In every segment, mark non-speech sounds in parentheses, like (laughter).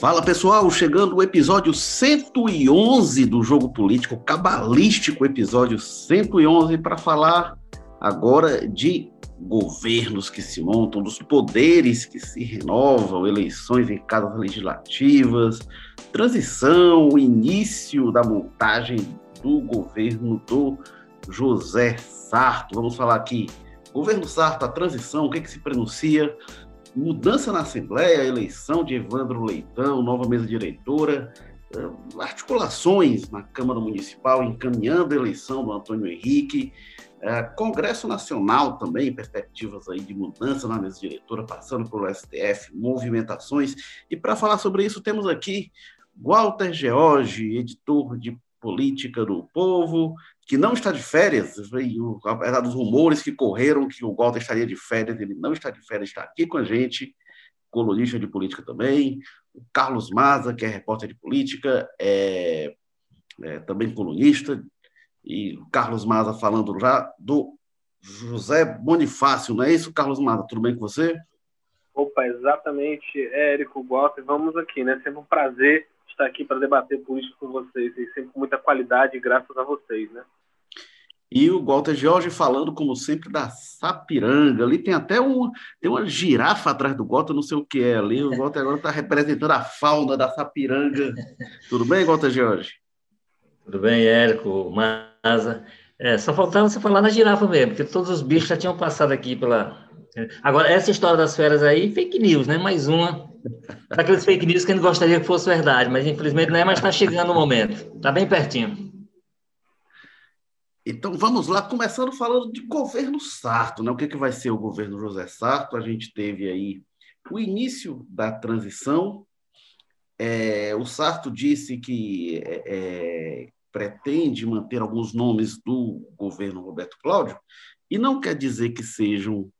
Fala pessoal, chegando o episódio 111 do Jogo Político, cabalístico episódio 111, para falar agora de governos que se montam, dos poderes que se renovam, eleições em casas legislativas, transição, início da montagem do governo do José Sarto. Vamos falar aqui, governo Sarto, a transição, o que, é que se pronuncia, mudança na Assembleia, eleição de Evandro Leitão, nova mesa diretora, eh, articulações na Câmara Municipal, encaminhando a eleição do Antônio Henrique, eh, Congresso Nacional também, perspectivas aí de mudança na mesa diretora, passando pelo STF, movimentações. E para falar sobre isso, temos aqui Walter George, editor de política do povo, que não está de férias, apesar dos rumores que correram que o Walter estaria de férias, ele não está de férias, está aqui com a gente, colunista de política também, o Carlos Maza, que é repórter de política, é, é também colunista, e o Carlos Maza falando já do José Bonifácio, não é isso, Carlos Maza? Tudo bem com você? Opa, exatamente, Érico Walter, vamos aqui, né? Sempre um prazer estar aqui para debater política com vocês, e sempre com muita qualidade, graças a vocês, né? E o Walter Jorge falando, como sempre, da Sapiranga. Ali tem até um, tem uma girafa atrás do Walter, não sei o que é ali. O Walter agora está representando a fauna da Sapiranga. Tudo bem, Walter Jorge? Tudo bem, Érico, Maza. É, só faltava você falar na girafa mesmo, porque todos os bichos já tinham passado aqui pela. Agora, essa história das férias aí, fake news, né? Mais uma. Aqueles fake news que a gente gostaria que fosse verdade, mas infelizmente não é, mas está chegando o momento. Está bem pertinho. Então vamos lá, começando falando de governo Sarto, né? O que, que vai ser o governo José Sarto? A gente teve aí o início da transição. É, o Sarto disse que é, é, pretende manter alguns nomes do governo Roberto Cláudio, e não quer dizer que sejam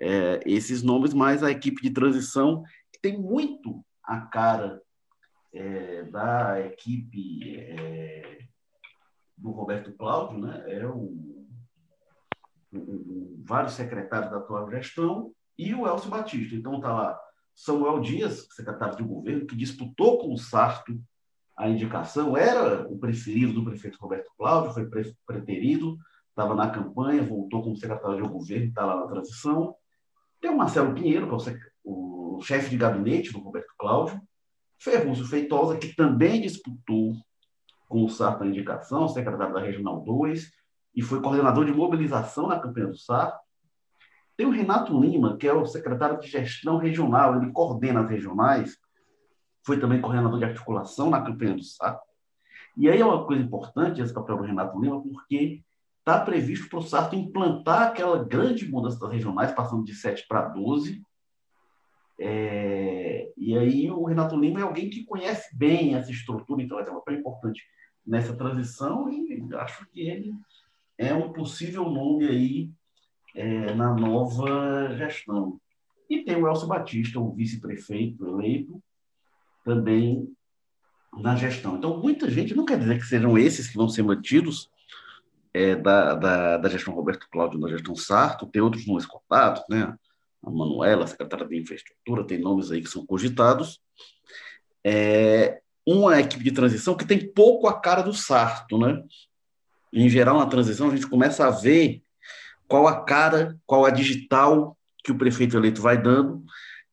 é, esses nomes, mas a equipe de transição tem muito a cara é, da equipe é, do Roberto Cláudio, né? é o, vários secretários da atual gestão, e o Elcio Batista. Então está lá Samuel Dias, secretário de governo, que disputou com o Sarto a indicação, era o preferido do prefeito Roberto Cláudio, foi preterido, estava na campanha, voltou como secretário de governo, está lá na transição. Tem o Marcelo Pinheiro, que é o, o chefe de gabinete do Roberto Cláudio, Ferrúcio Feitosa, que também disputou com o Sarto na indicação, secretário da Regional 2, e foi coordenador de mobilização na campanha do Sarto. Tem o Renato Lima, que é o secretário de gestão regional, ele coordena as regionais, foi também coordenador de articulação na campanha do Sarto. E aí é uma coisa importante esse papel do Renato Lima, porque está previsto para o Sarto implantar aquela grande mudança das regionais, passando de 7 para 12. É, e aí o Renato Lima é alguém que conhece bem essa estrutura, então é um papel importante nessa transição e acho que ele é um possível nome aí é, na nova gestão. E tem o Elcio Batista, o vice-prefeito eleito, também na gestão. Então, muita gente, não quer dizer que sejam esses que vão ser mantidos é, da, da, da, gestão Roberto Cláudio na gestão Sarto, tem outros nomes cotados, né? A Manuela, secretária de Infraestrutura, tem nomes aí que são cogitados. É, uma equipe de transição que tem pouco a cara do Sarto, né? Em geral, na transição, a gente começa a ver qual a cara, qual a digital que o prefeito eleito vai dando.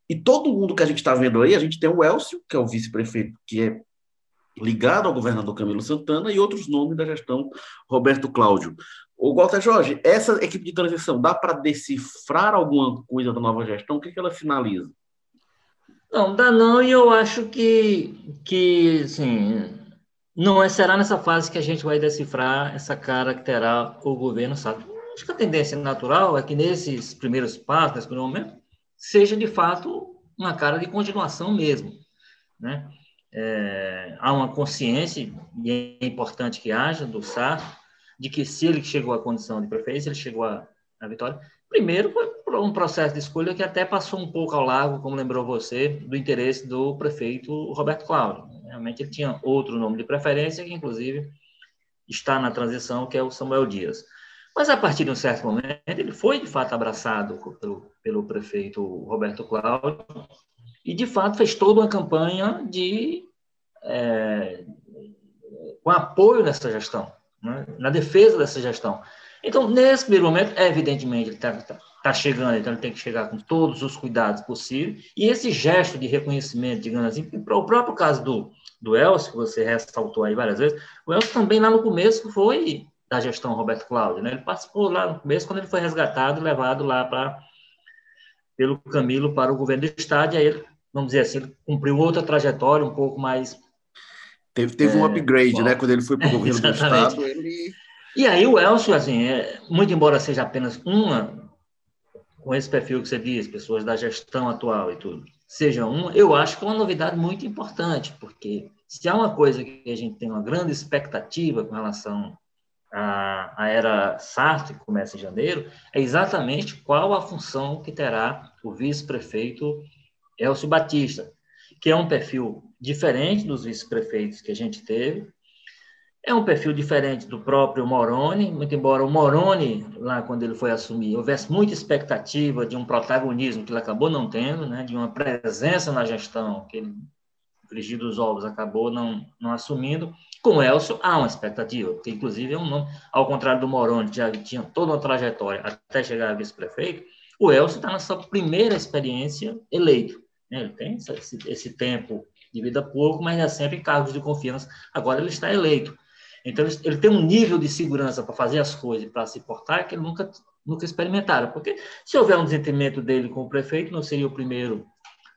E todo mundo que a gente está vendo aí, a gente tem o Elcio, que é o vice-prefeito, que é ligado ao governador Camilo Santana, e outros nomes da gestão Roberto Cláudio. O Walter Jorge, essa equipe de transição dá para decifrar alguma coisa da nova gestão? O que, que ela sinaliza? Não, dá não, e eu acho que, que assim, não é, será nessa fase que a gente vai decifrar essa cara que terá o governo sabe? Acho que a tendência natural é que nesses primeiros passos, nesse primeiro momento, seja de fato uma cara de continuação mesmo, né? É, há uma consciência, e é importante que haja, do Sarto, de que se ele chegou à condição de prefeito, ele chegou à, à vitória, Primeiro, foi um processo de escolha que até passou um pouco ao largo, como lembrou você, do interesse do prefeito Roberto Cláudio. Realmente ele tinha outro nome de preferência, que inclusive está na transição, que é o Samuel Dias. Mas a partir de um certo momento, ele foi de fato abraçado pelo, pelo prefeito Roberto Cláudio, e de fato fez toda uma campanha de é, com apoio nessa gestão, né? na defesa dessa gestão. Então, nesse primeiro momento, evidentemente, ele está tá, tá chegando, então ele tem que chegar com todos os cuidados possíveis, e esse gesto de reconhecimento, digamos assim, para o próprio caso do, do Elcio, que você ressaltou aí várias vezes, o Elcio também lá no começo foi da gestão Roberto Cláudio, né? ele participou lá no começo, quando ele foi resgatado e levado lá para pelo Camilo para o governo do Estado, e aí ele, vamos dizer assim, ele cumpriu outra trajetória um pouco mais Teve, teve é, um upgrade, bom, né? Quando ele foi para o governo do (laughs) Estado, ele... E aí o Elcio, assim, é, muito embora seja apenas uma, com esse perfil que você diz, pessoas da gestão atual e tudo, seja um, eu acho que é uma novidade muito importante, porque se há uma coisa que a gente tem uma grande expectativa com relação à, à era Sartre, que começa em janeiro, é exatamente qual a função que terá o vice-prefeito Elcio Batista, que é um perfil diferente dos vice-prefeitos que a gente teve. É um perfil diferente do próprio Moroni, muito embora o Moroni, lá quando ele foi assumir, houvesse muita expectativa de um protagonismo que ele acabou não tendo, né, de uma presença na gestão que ele, frigir dos ovos, acabou não, não assumindo. Com o Elcio, há uma expectativa, porque inclusive é um nome, ao contrário do Moroni, que já tinha toda uma trajetória até chegar a vice-prefeito, o Elcio está na sua primeira experiência eleito. Né? Ele tem esse, esse tempo de vida pouco, mas é sempre em cargos de confiança. Agora ele está eleito. Então ele tem um nível de segurança para fazer as coisas, para se portar, que ele nunca, nunca experimentaram. Porque se houver um desentendimento dele com o prefeito, não seria o primeiro.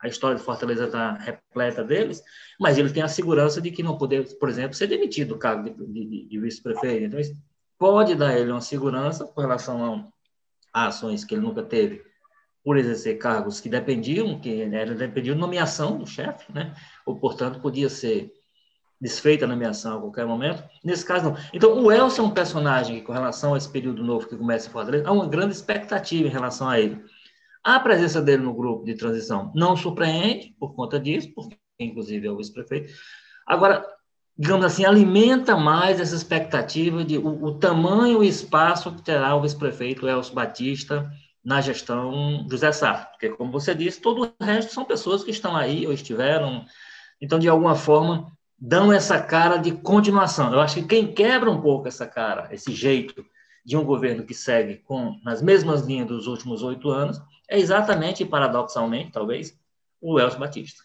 A história de Fortaleza está repleta deles, mas ele tem a segurança de que não poder, por exemplo, ser demitido do cargo de, de, de vice-prefeito. Então, isso pode dar ele uma segurança com relação a ações que ele nunca teve por exercer cargos que dependiam, que era dependiam de nomeação do chefe, né? Ou, portanto, podia ser desfeita a nomeação a qualquer momento. Nesse caso, não. Então, o Elcio é um personagem que, com relação a esse período novo que começa em Fortaleza, há uma grande expectativa em relação a ele. A presença dele no grupo de transição não surpreende por conta disso, porque, inclusive, é o vice-prefeito. Agora, digamos assim, alimenta mais essa expectativa de o, o tamanho e espaço que terá o vice-prefeito Elcio Batista, na gestão José Sarto, porque, como você disse, todo o resto são pessoas que estão aí ou estiveram, então, de alguma forma, dão essa cara de continuação. Eu acho que quem quebra um pouco essa cara, esse jeito de um governo que segue com nas mesmas linhas dos últimos oito anos, é exatamente, paradoxalmente, talvez, o Elcio Batista.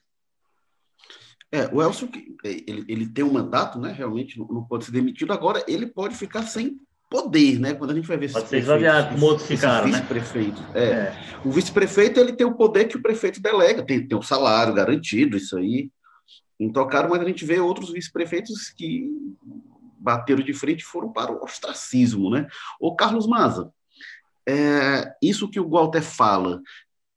É, o Elcio, ele, ele tem um mandato, né? Realmente não pode ser demitido. Agora, ele pode ficar sem poder, né? Quando a gente vai ver Pode ser esvaziado, como outros ficaram, né? É. é. O vice-prefeito ele tem o poder que o prefeito delega, tem, tem um salário garantido, isso aí. Intocado, mas a gente vê outros vice-prefeitos que bateram de frente e foram para o ostracismo, né? O Carlos Maza, é, isso que o Walter fala,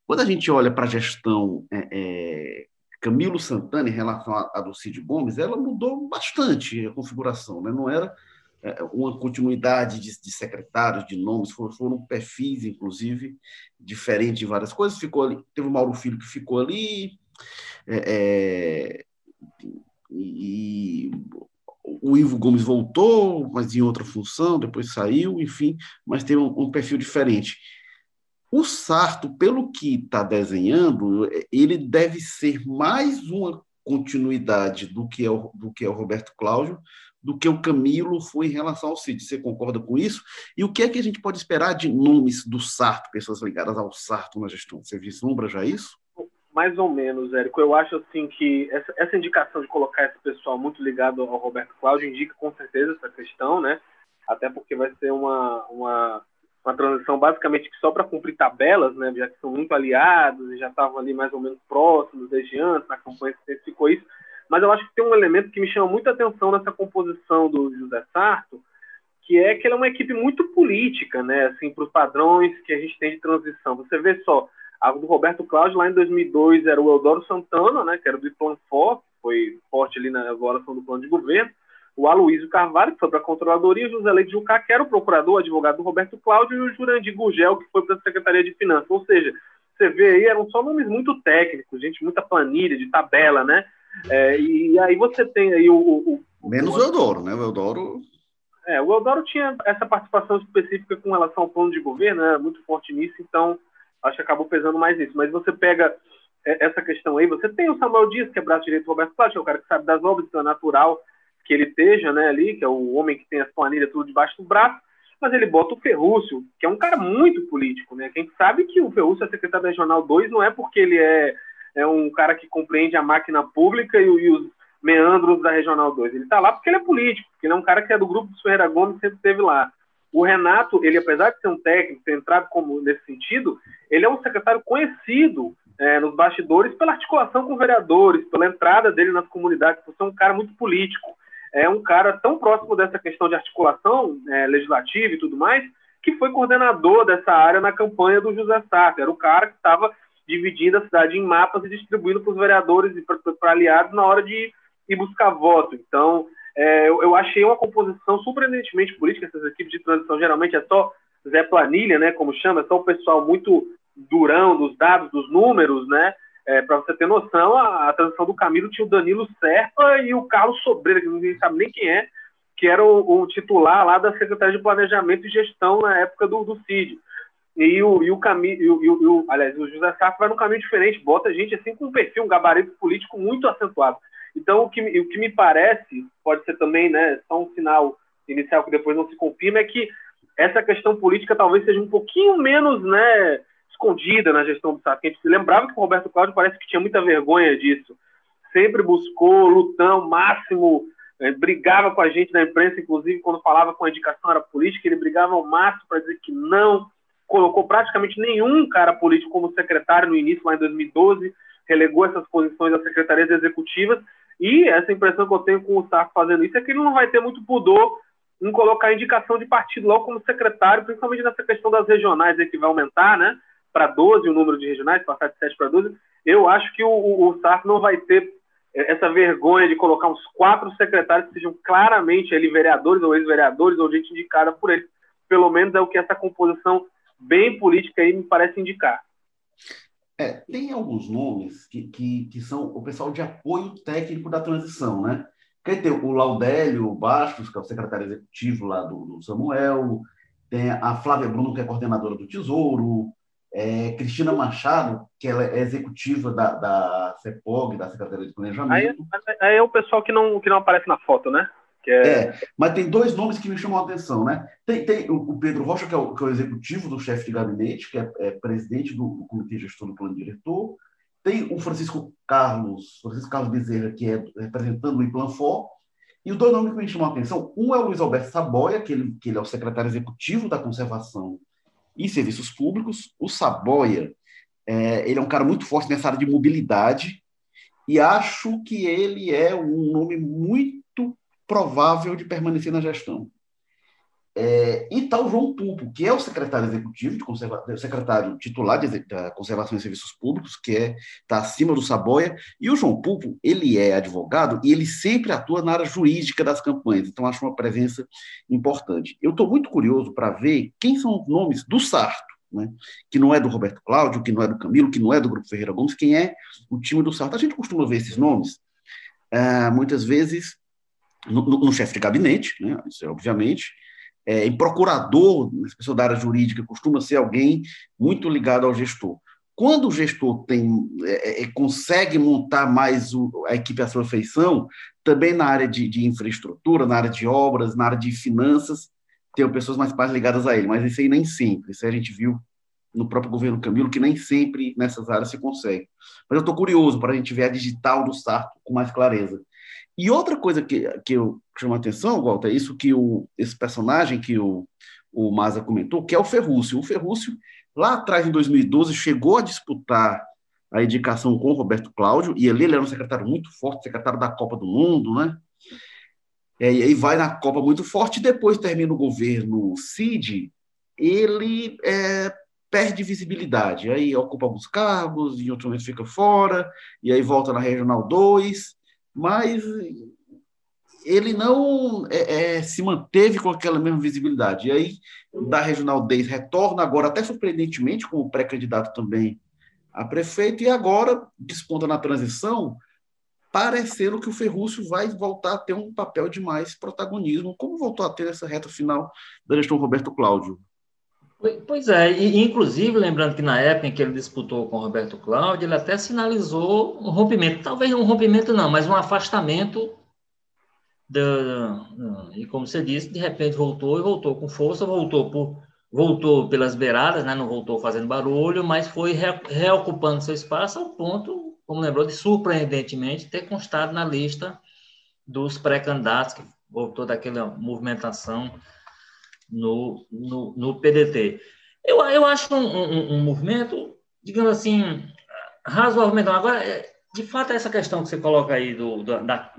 quando a gente olha para a gestão é, é, Camilo Santana em relação à do Cid Gomes, ela mudou bastante a configuração, né? Não era é, uma continuidade de, de, secretários, de nomes, foram, foram perfis, inclusive, diferentes de várias coisas. Ficou ali, teve o Mauro Filho que ficou ali, é, é, e o Ivo Gomes voltou, mas em outra função, depois saiu, enfim, mas tem um, um perfil diferente. O Sarto, pelo que está desenhando, ele deve ser mais uma continuidade do que é o, do que é o Roberto Cláudio, do que o Camilo foi em relação ao Cid. Você concorda com isso? E o que é que a gente pode esperar de nomes do Sarto, pessoas ligadas ao Sarto na gestão? Você vislumbra já isso? Mais ou menos, Érico. Eu acho assim que essa, essa indicação de colocar esse pessoal muito ligado ao Roberto Cláudio indica com certeza essa questão, né? Até porque vai ser uma, uma, uma transição basicamente só para cumprir tabelas, né? Já que são muito aliados e já estavam ali mais ou menos próximos desde antes, na campanha se ficou isso mas eu acho que tem um elemento que me chama muita atenção nessa composição do José Sarto, que é que ele é uma equipe muito política, né? Assim, para os padrões que a gente tem de transição. Você vê só, a do Roberto Cláudio lá em 2002 era o Eudoro Santana, né? Que era do Plan For, foi forte ali na elaboração do plano de governo. O Aloysio Carvalho, que foi para a Controladoria, o José Leite Jucá, que era o procurador, advogado do Roberto Cláudio, e o Jurandir Gurgel, que foi para a Secretaria de Finanças. Ou seja, você vê aí, eram só nomes muito técnicos, gente, muita planilha, de tabela, né? É, e aí você tem aí o. o, o Menos o Eudoro, né? O Eudoro. É, o Eudoro tinha essa participação específica com relação ao plano de governo, né? muito forte nisso, então acho que acabou pesando mais isso. Mas você pega é, essa questão aí, você tem o Samuel Dias, que é braço direito do Roberto que é o cara que sabe das obras, então é natural que ele esteja né, ali, que é o homem que tem as planilhas tudo debaixo do braço, mas ele bota o Ferrúcio, que é um cara muito político, né? Quem sabe que o Ferrúcio é secretário regional 2 não é porque ele é, é um cara que compreende a máquina pública e, e os meandros da Regional 2. Ele está lá porque ele é político, porque ele é um cara que é do grupo do Ferreira Gomes, sempre esteve lá. O Renato, ele apesar de ser um técnico, ter entrado como nesse sentido, ele é um secretário conhecido é, nos bastidores pela articulação com vereadores, pela entrada dele nas comunidades, por ser um cara muito político. É um cara tão próximo dessa questão de articulação é, legislativa e tudo mais, que foi coordenador dessa área na campanha do José Sartre. Era o cara que estava dividindo a cidade em mapas e distribuindo para os vereadores e para aliados na hora de ir buscar voto. Então, é, eu, eu, achei uma composição surpreendentemente política. Essas equipes de transição geralmente é só Zé Planilha, né, como chama, é só o pessoal muito durão dos dados, dos números, né? É, para você ter noção, a, a, transição do Camilo tinha o Danilo Serpa e o Carlos Sobreira, que ninguém sabe nem quem é, que era o, o, titular lá da Secretaria de Planejamento e Gestão na época do, do CID. E o, e o aliás, o José Sarto vai num caminho diferente, bota gente assim com um perfil, um gabarito político muito acentuado. Então, o que, o que me parece, pode ser também né, só um sinal inicial que depois não se confirma, é que essa questão política talvez seja um pouquinho menos né, escondida na gestão do Sarto. A gente se lembrava que o Roberto Cláudio parece que tinha muita vergonha disso. Sempre buscou lutão máximo, é, brigava com a gente na imprensa, inclusive quando falava com a indicação era política, ele brigava ao máximo para dizer que não. Colocou praticamente nenhum cara político como secretário no início, lá em 2012, relegou essas posições às secretarias executivas e essa impressão que eu tenho com o Sarko fazendo isso é que ele não vai ter muito pudor em colocar indicação de partido logo como secretário, principalmente nessa questão das regionais aí que vai aumentar, né? Para 12 o número de regionais, passar de 7 para 12. Eu acho que o, o, Sarko não vai ter essa vergonha de colocar uns quatro secretários que sejam claramente ali vereadores ou ex-vereadores ou gente indicada por ele. Pelo menos é o que essa composição bem política aí me parece indicar. É, tem alguns nomes que, que, que, são o pessoal de apoio técnico da transição, né? Quer ter o Laudélio Bastos, que é o secretário executivo lá do, do Samuel, tem a Flávia Bruno, que é coordenadora do Tesouro, é, Cristina Machado, que ela é executiva da, da CEPOG, da Secretaria de Planejamento. Aí, aí, é o pessoal que não, que não aparece na foto, né? É... é... mas tem dois nomes que me chamam a atenção, né? Tem, tem o, Pedro Rocha, que é o, que é o executivo do chefe de gabinete, que é, é presidente do, do, Comitê Gestor do Plano Diretor. Tem o Francisco Carlos, Francisco Carlos Bezerra, que é representando o Implanfor. E os dois nomes que me chamam a atenção, um é o Luiz Alberto Saboia, que ele, que ele é o secretário executivo da Conservação e Serviços Públicos. O Saboia, é, ele é um cara muito forte nessa área de mobilidade, e acho que ele é um nome muito provável de permanecer na gestão. É, e tal João Pulpo, que é o secretário executivo, de conserva, secretário titular de, da Conservação e Serviços Públicos, que é está acima do Saboia, e o João Pulpo, ele é advogado e ele sempre atua na área jurídica das campanhas, então acho uma presença importante. Eu estou muito curioso para ver quem são os nomes do Sarto, né? que não é do Roberto Cláudio, que não é do Camilo, que não é do Grupo Ferreira Gomes, quem é o time do Sarto. A gente costuma ver esses nomes, uh, muitas vezes, no, no, chefe de gabinete, né, isso é obviamente, é, em procurador, essa pessoa da área jurídica costuma ser alguém muito ligado ao gestor. Quando o gestor tem, é, é, é, consegue montar mais o, a equipe à sua feição, também na área de, de, infraestrutura, na área de obras, na área de finanças, tem pessoas mais, mais ligadas a ele, mas isso aí nem sempre. Isso a gente viu no próprio governo Camilo, que nem sempre nessas áreas se consegue. Mas eu estou curioso para a gente ver a digital do Sarto com mais clareza. E outra coisa que, que eu chamo a atenção, Walter, é isso que o, esse personagem que o, o Maza comentou, que é o Ferrúcio. O Ferrúcio, lá atrás, em 2012, chegou a disputar a indicação com o Roberto Cláudio, e ali ele era um secretário muito forte, secretário da Copa do Mundo, né? É, e aí vai na Copa muito forte, e depois termina o governo Cid, ele é, perde visibilidade, aí ocupa alguns cargos, em outro momento fica fora, e aí volta na Regional 2, mas ele não é, é, se manteve com aquela mesma visibilidade. E aí, da Regional 10, retorna agora, até surpreendentemente, como pré-candidato também a prefeito, e agora desponta na transição, parecendo que o Ferrúcio vai voltar a ter um papel de mais protagonismo, como voltou a ter nessa reta final da gestão Roberto Cláudio. Pois é, e inclusive, lembrando que na época em que ele disputou com o Roberto Cláudio, ele até sinalizou um rompimento, talvez um rompimento não, mas um afastamento do, e como você disse, de repente voltou e voltou com força, voltou por voltou pelas beiradas, né, não voltou fazendo barulho, mas foi re, reocupando seu espaço ao ponto, como lembrou, de surpreendentemente ter constado na lista dos pré-candidatos, que voltou daquela movimentação no, no, no PDT. Eu, eu acho um, um, um movimento, digamos assim, razoavelmente. Agora, é, de fato, essa questão que você coloca aí do, da, da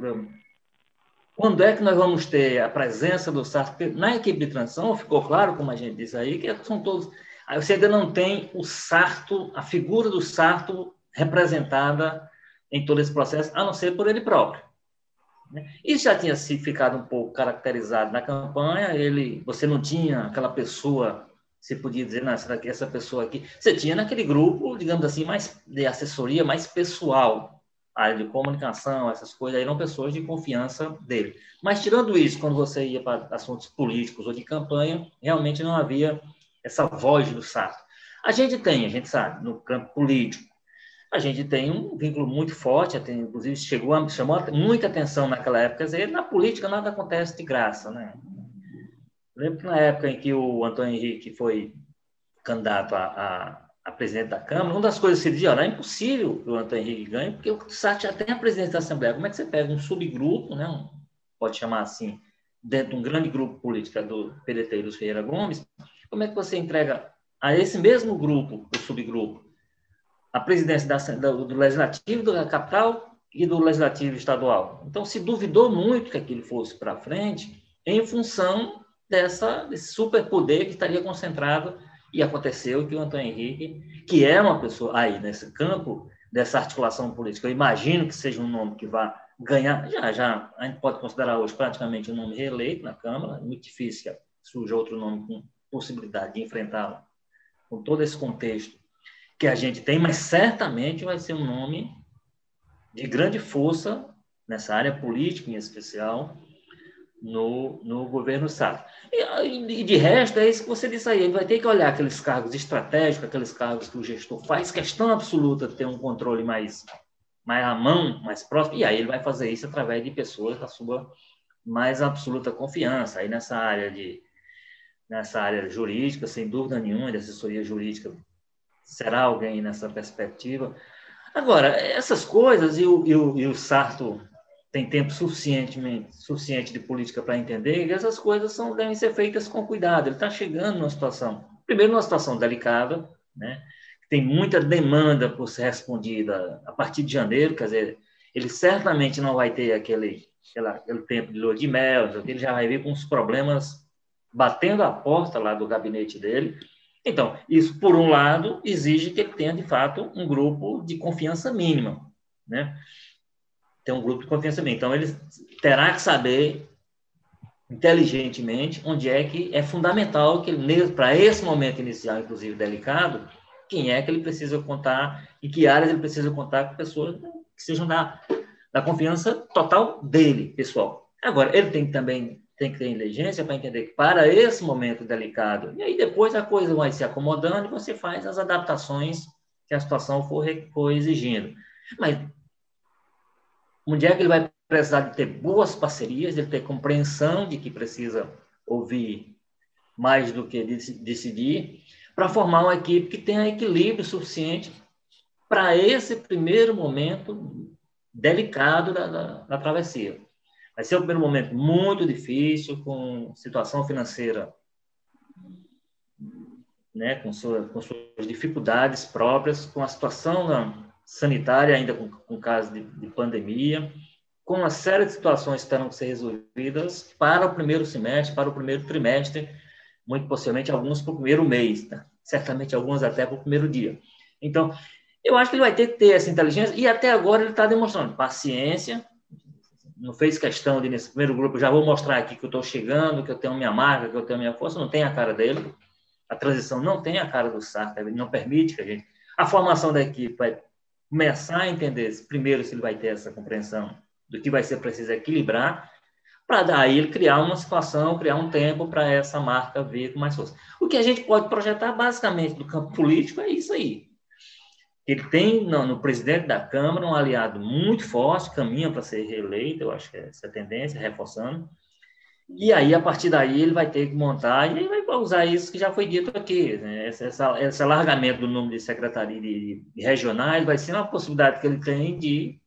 quando é que nós vamos ter a presença do Sarto? Na equipe de transição, ficou claro, como a gente disse aí, que são todos. Aí você ainda não tem o Sarto, a figura do Sarto representada em todo esse processo, a não ser por ele próprio. Né? Isso já tinha sido ficado um pouco caracterizado na campanha. Ele, você não tinha aquela pessoa, você podia dizer, não, será que essa pessoa aqui? Você tinha naquele grupo, digamos assim, mais de assessoria, mais pessoal, área de comunicação, essas coisas, eram pessoas de confiança dele. Mas, tirando isso, quando você ia para assuntos políticos ou de campanha, realmente não havia essa voz do Sarto. A gente tem, a gente sabe, no campo político, a gente tem um vínculo muito forte, até, inclusive chegou a, chamou muita atenção naquela época, dizer, na política nada acontece de graça, né? lembro que na época em que o Antônio Henrique foi candidato a, a a presidente da Câmara, uma das coisas que ele dizia, olha, é impossível o Antônio Henrique ganhe, porque o SAT já tem a presidência da Assembleia. Como é que você pega um subgrupo, né, um, pode chamar assim, dentro de um grande grupo político do PDT e dos Ferreira Gomes, como é que você entrega a esse mesmo grupo, o subgrupo, a presidência da, do, do Legislativo da capital e do Legislativo estadual? Então, se duvidou muito que aquilo fosse para frente em função dessa, desse superpoder que estaria concentrado e aconteceu que o Antônio Henrique, que é uma pessoa aí nesse campo dessa articulação política, eu imagino que seja um nome que vá ganhar, já, já, a gente pode considerar hoje praticamente um nome reeleito na Câmara, é muito difícil que surja outro nome com possibilidade de enfrentá-lo com todo esse contexto que a gente tem, mas certamente vai ser um nome de grande força nessa área política em especial, no, no governo Sarto. E, e, de resto, é isso que você disse aí, ele vai ter que olhar aqueles cargos estratégicos, aqueles cargos que o gestor faz questão absoluta de ter um controle mais, mais à mão, mais próximo, e aí ele vai fazer isso através de pessoas da sua mais absoluta confiança. Aí nessa área de nessa área jurídica, sem dúvida nenhuma, de assessoria jurídica, será alguém nessa perspectiva. Agora, essas coisas, e o, e o, e o Sarto tem tempo suficientemente, suficiente de política para entender que essas coisas são, devem ser feitas com cuidado. Ele está chegando numa situação, primeiro, numa situação delicada, né? tem muita demanda por ser respondida a partir de janeiro, quer dizer, ele certamente não vai ter aquele, aquele tempo de lua de mel, ele já vai vir com uns problemas batendo a porta lá do gabinete dele. Então, isso, por um lado, exige que ele tenha, de fato, um grupo de confiança mínima, né? tem um grupo de confiança também. Então, ele terá que saber inteligentemente onde é que é fundamental que para esse momento inicial, inclusive delicado, quem é que ele precisa contar, em que áreas ele precisa contar com pessoas que sejam da, da confiança total dele, pessoal. Agora, ele tem que também tem que ter inteligência para entender que para esse momento delicado, e aí depois a coisa vai se acomodando e você faz as adaptações que a situação for, for exigindo. Mas onde é que ele vai precisar de ter boas parcerias, de ter compreensão de que precisa ouvir mais do que decidir, para formar uma equipe que tenha equilíbrio suficiente para esse primeiro momento delicado da, da, da, travessia. Vai ser um primeiro momento muito difícil, com situação financeira, né, com, sua, com suas dificuldades próprias, com a situação sanitária, ainda com, com caso de, de, pandemia, com uma série de situações que terão que ser resolvidas para o primeiro semestre, para o primeiro trimestre, muito possivelmente alguns para o primeiro mês, né? certamente alguns até para o primeiro dia. Então, eu acho que ele vai ter que ter essa inteligência, e até agora ele está demonstrando paciência, não fez questão de, nesse primeiro grupo, já vou mostrar aqui que eu estou chegando, que eu tenho minha marca, que eu tenho minha força, não tem a cara dele. A transição não tem a cara do Sartre, ele não permite que a gente... A formação da equipe vai começar a entender, primeiro, se ele vai ter essa compreensão do que vai ser preciso equilibrar, para daí ele criar uma situação, criar um tempo para essa marca vir com mais força. O que a gente pode projetar basicamente do campo político é isso aí. Ele tem no, no presidente da Câmara um aliado muito forte, caminha para ser reeleito, eu acho que é essa tendência, reforçando. E aí, a partir daí, ele vai ter que montar, e ele vai usar isso que já foi dito aqui, né? esse, essa, esse alargamento do número de secretarias de, de regionais vai ser uma possibilidade que ele tem de,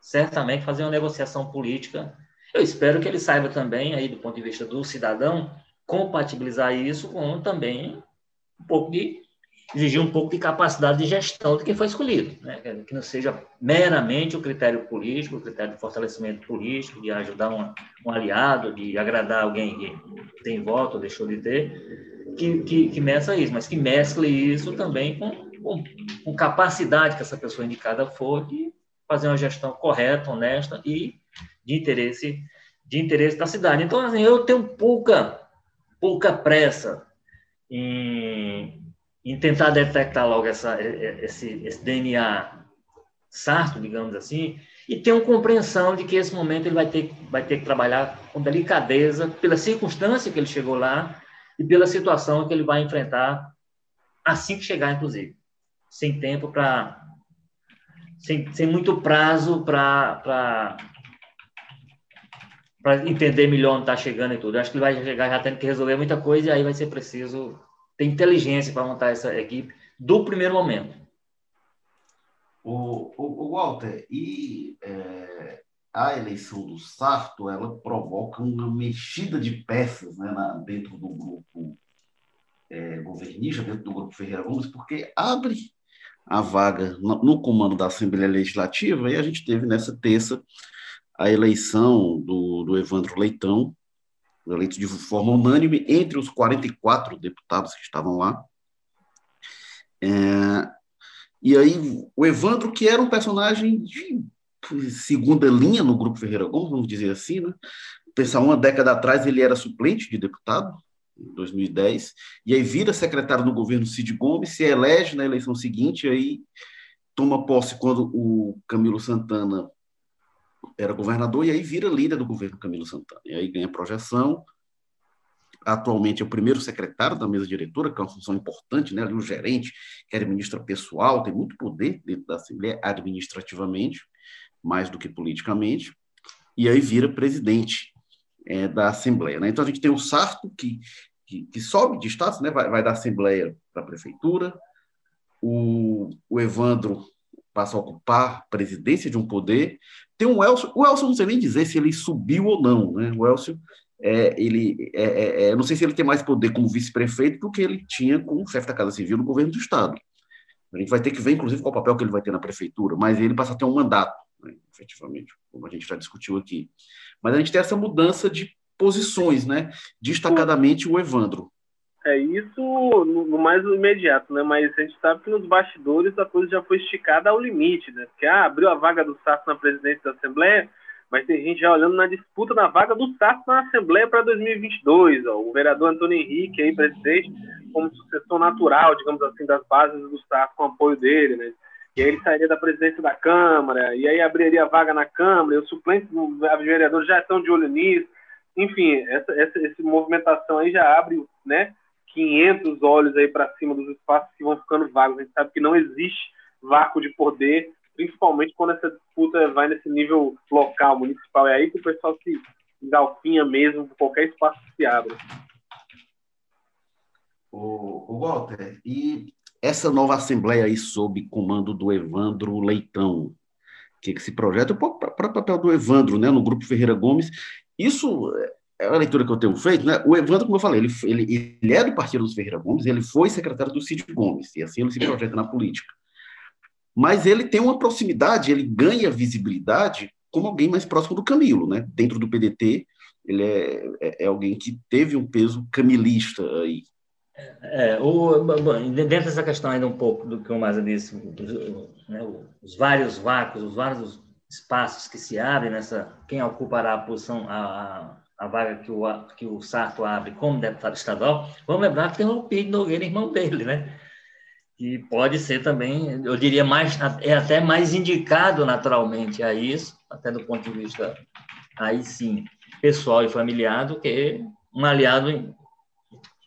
certamente, fazer uma negociação política eu espero que ele saiba também, aí do ponto de vista do cidadão, compatibilizar isso com também um pouco de exigir um pouco de capacidade de gestão de quem foi escolhido, né? que não seja meramente o critério político, o critério de fortalecimento político, de ajudar um, um aliado, de agradar alguém que tem voto ou deixou de ter, que, que, que meça isso, mas que mescle isso também com, com, com capacidade que essa pessoa indicada for de fazer uma gestão correta, honesta e de interesse de interesse da cidade. Então, assim, eu tenho pouca pouca pressa em, em tentar detectar logo essa, esse, esse DNA sarto, digamos assim, e tenho compreensão de que esse momento ele vai ter, vai ter que trabalhar com delicadeza pela circunstância que ele chegou lá e pela situação que ele vai enfrentar assim que chegar, inclusive. Sem tempo para. Sem, sem muito prazo para para entender melhor onde está chegando e tudo. Eu acho que ele vai chegar já tendo que resolver muita coisa e aí vai ser preciso ter inteligência para montar essa equipe do primeiro momento. O, o, o Walter, e é, a eleição do Sarto, ela provoca uma mexida de peças né, na, dentro do grupo é, governista, dentro do grupo Ferreira Gomes, porque abre a vaga no, no comando da Assembleia Legislativa e a gente teve nessa terça a eleição do, do Evandro Leitão, eleito de forma unânime entre os 44 deputados que estavam lá. É, e aí, o Evandro, que era um personagem de segunda linha no Grupo Ferreira Gomes, vamos dizer assim, né? Pensar uma década atrás, ele era suplente de deputado, em 2010, e aí vira secretário no governo Cid Gomes, se elege na eleição seguinte, aí toma posse quando o Camilo Santana era governador e aí vira líder do governo Camilo Santana. E aí ganha projeção. Atualmente é o primeiro secretário da mesa diretora, que é uma função importante, né? Ali o gerente, que administra pessoal, tem muito poder dentro da Assembleia, administrativamente, mais do que politicamente. E aí vira presidente é, da Assembleia. Né? Então a gente tem o Sarto, que, que, que sobe de status, né? vai, vai da Assembleia para a Prefeitura. O, o Evandro passa a ocupar a presidência de um poder. Tem um Elcio, o Elcio não sei nem dizer se ele subiu ou não, né? O Elcio, é, ele, é, é, é não sei se ele tem mais poder como vice-prefeito do que ele tinha como chefe da Casa Civil no governo do Estado. A gente vai ter que ver, inclusive, qual papel que ele vai ter na prefeitura, mas ele passa a ter um mandato, né, efetivamente, como a gente já discutiu aqui. Mas a gente tem essa mudança de posições, né? Destacadamente o Evandro. É isso no, mais imediato, né? Mas a gente sabe que nos bastidores a coisa já foi esticada ao limite, né? Porque ah, abriu a vaga do Sarto na presidência da Assembleia, mas tem gente já olhando na disputa na vaga do Sarto na Assembleia para 2022. Ó. O vereador Antônio Henrique, aí, presidente, como sucessor natural, digamos assim, das bases do Sarto, com apoio dele, né? E aí ele sairia da presidência da Câmara, e aí abriria a vaga na Câmara, e os suplentes dos vereadores já estão de olho nisso. Enfim, essa, essa, essa movimentação aí já abre, né? 500 olhos aí para cima dos espaços que vão ficando vagos. A gente sabe que não existe vácuo de poder, principalmente quando essa disputa vai nesse nível local, municipal. É aí que o pessoal se galfinha mesmo qualquer espaço que se abra. O, o Walter, e essa nova Assembleia aí sob comando do Evandro Leitão, que, que se projeta para o papel do Evandro, né, no Grupo Ferreira Gomes, isso é a leitura que eu tenho feito, né? O Evandro, como eu falei, ele, ele, ele é do Partido dos Ferreira Gomes, ele foi secretário do Cid Gomes, e assim ele se projeta na política. Mas ele tem uma proximidade, ele ganha visibilidade como alguém mais próximo do Camilo, né? Dentro do PDT, ele é, é, é alguém que teve um peso camilista aí. É, o, dentro dessa questão ainda um pouco do que o Maza disse, né, os vários vácuos, os vários espaços que se abrem nessa, quem ocupará a posição, a vaga que o, que o Sarto abre como deputado estadual, vamos lembrar que tem o Pires Nogueira, irmão dele, né? Que pode ser também, eu diria, mais, é até mais indicado naturalmente a isso, até do ponto de vista, aí sim, pessoal e familiar do que um aliado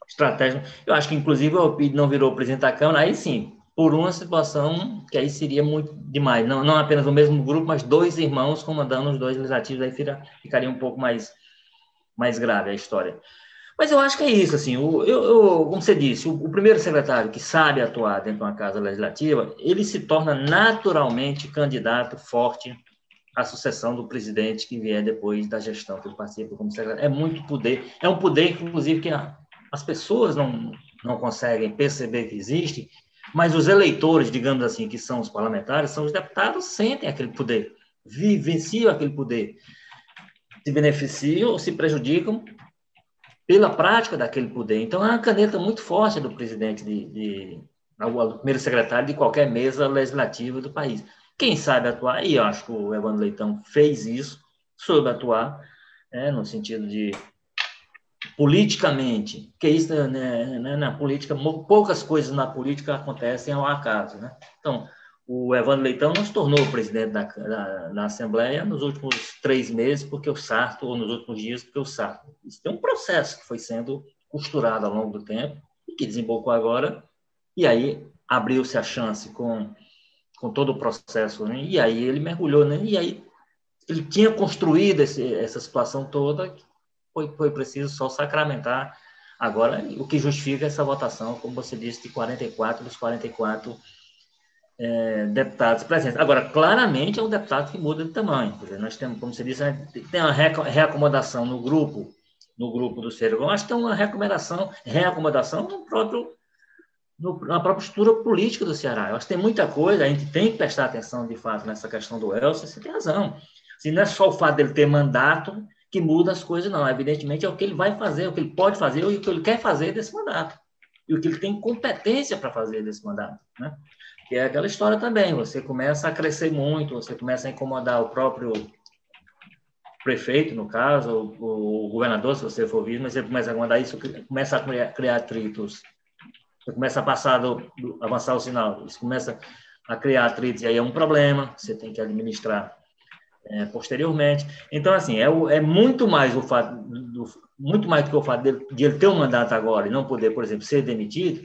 estratégico. Eu acho que, inclusive, o Alpide não virou presidente da Câmara, aí sim, por uma situação que aí seria muito demais. Não, não apenas o mesmo grupo, mas dois irmãos comandando os dois legislativos, aí ficaria um pouco mais, mais grave a história. Mas eu acho que é isso, assim, o, eu, eu como você disse, o, o, primeiro secretário que sabe atuar dentro de uma casa legislativa, ele se torna naturalmente candidato forte à sucessão do presidente que vier depois da gestão que ele participa como secretário. É muito poder, é um poder, inclusive, que a, as pessoas não, não conseguem perceber que existe, mas os eleitores, digamos assim, que são os parlamentares, são os deputados, sentem aquele poder, vivenciam aquele poder, se beneficiam ou se prejudicam pela prática daquele poder. Então, é uma caneta muito forte do presidente, de, de, do primeiro secretário de qualquer mesa legislativa do país. Quem sabe atuar, e eu acho que o Evandro Leitão fez isso, soube atuar, né, no sentido de politicamente, que isso né, né, na política, poucas coisas na política acontecem ao acaso, né? Então, o Evandro Leitão não se tornou presidente da, da, da, Assembleia nos últimos três meses, porque o Sarto, ou nos últimos dias, porque o Sarto. Isso tem um processo que foi sendo costurado ao longo do tempo e que desembocou agora, e aí abriu-se a chance com, com todo o processo, né? e aí ele mergulhou, né? e aí ele tinha construído esse, essa situação toda, foi, foi preciso só sacramentar agora, o que justifica essa votação, como você disse, de 44 dos 44 é, deputados presentes. Agora, claramente é um deputado que muda de tamanho. Nós temos, como você disse, né, tem uma reacomodação no grupo, no grupo do Ciro Gomes, tem uma reacomodação, reacomodação no próprio, no, na própria estrutura política do Ceará. Eu acho que tem muita coisa, a gente tem que prestar atenção, de fato, nessa questão do Elcio, você tem razão. Assim, não é só o fato dele ter mandato que muda as coisas, não. Evidentemente, é o que ele vai fazer, o que ele pode fazer e o que ele quer fazer desse mandato. E o que ele tem competência para fazer desse mandato. Né? Que é aquela história também, você começa a crescer muito, você começa a incomodar o próprio prefeito, no caso, o, o governador, se você for visto, mas você começa a incomodar isso, começa a criar, criar atritos, você começa a passar do, do, avançar o sinal, isso começa a criar atritos, e aí é um problema, você tem que administrar é, posteriormente. Então, assim, é, é muito mais o fato, do, muito mais do que o fato de, de ele ter um mandato agora e não poder, por exemplo, ser demitido,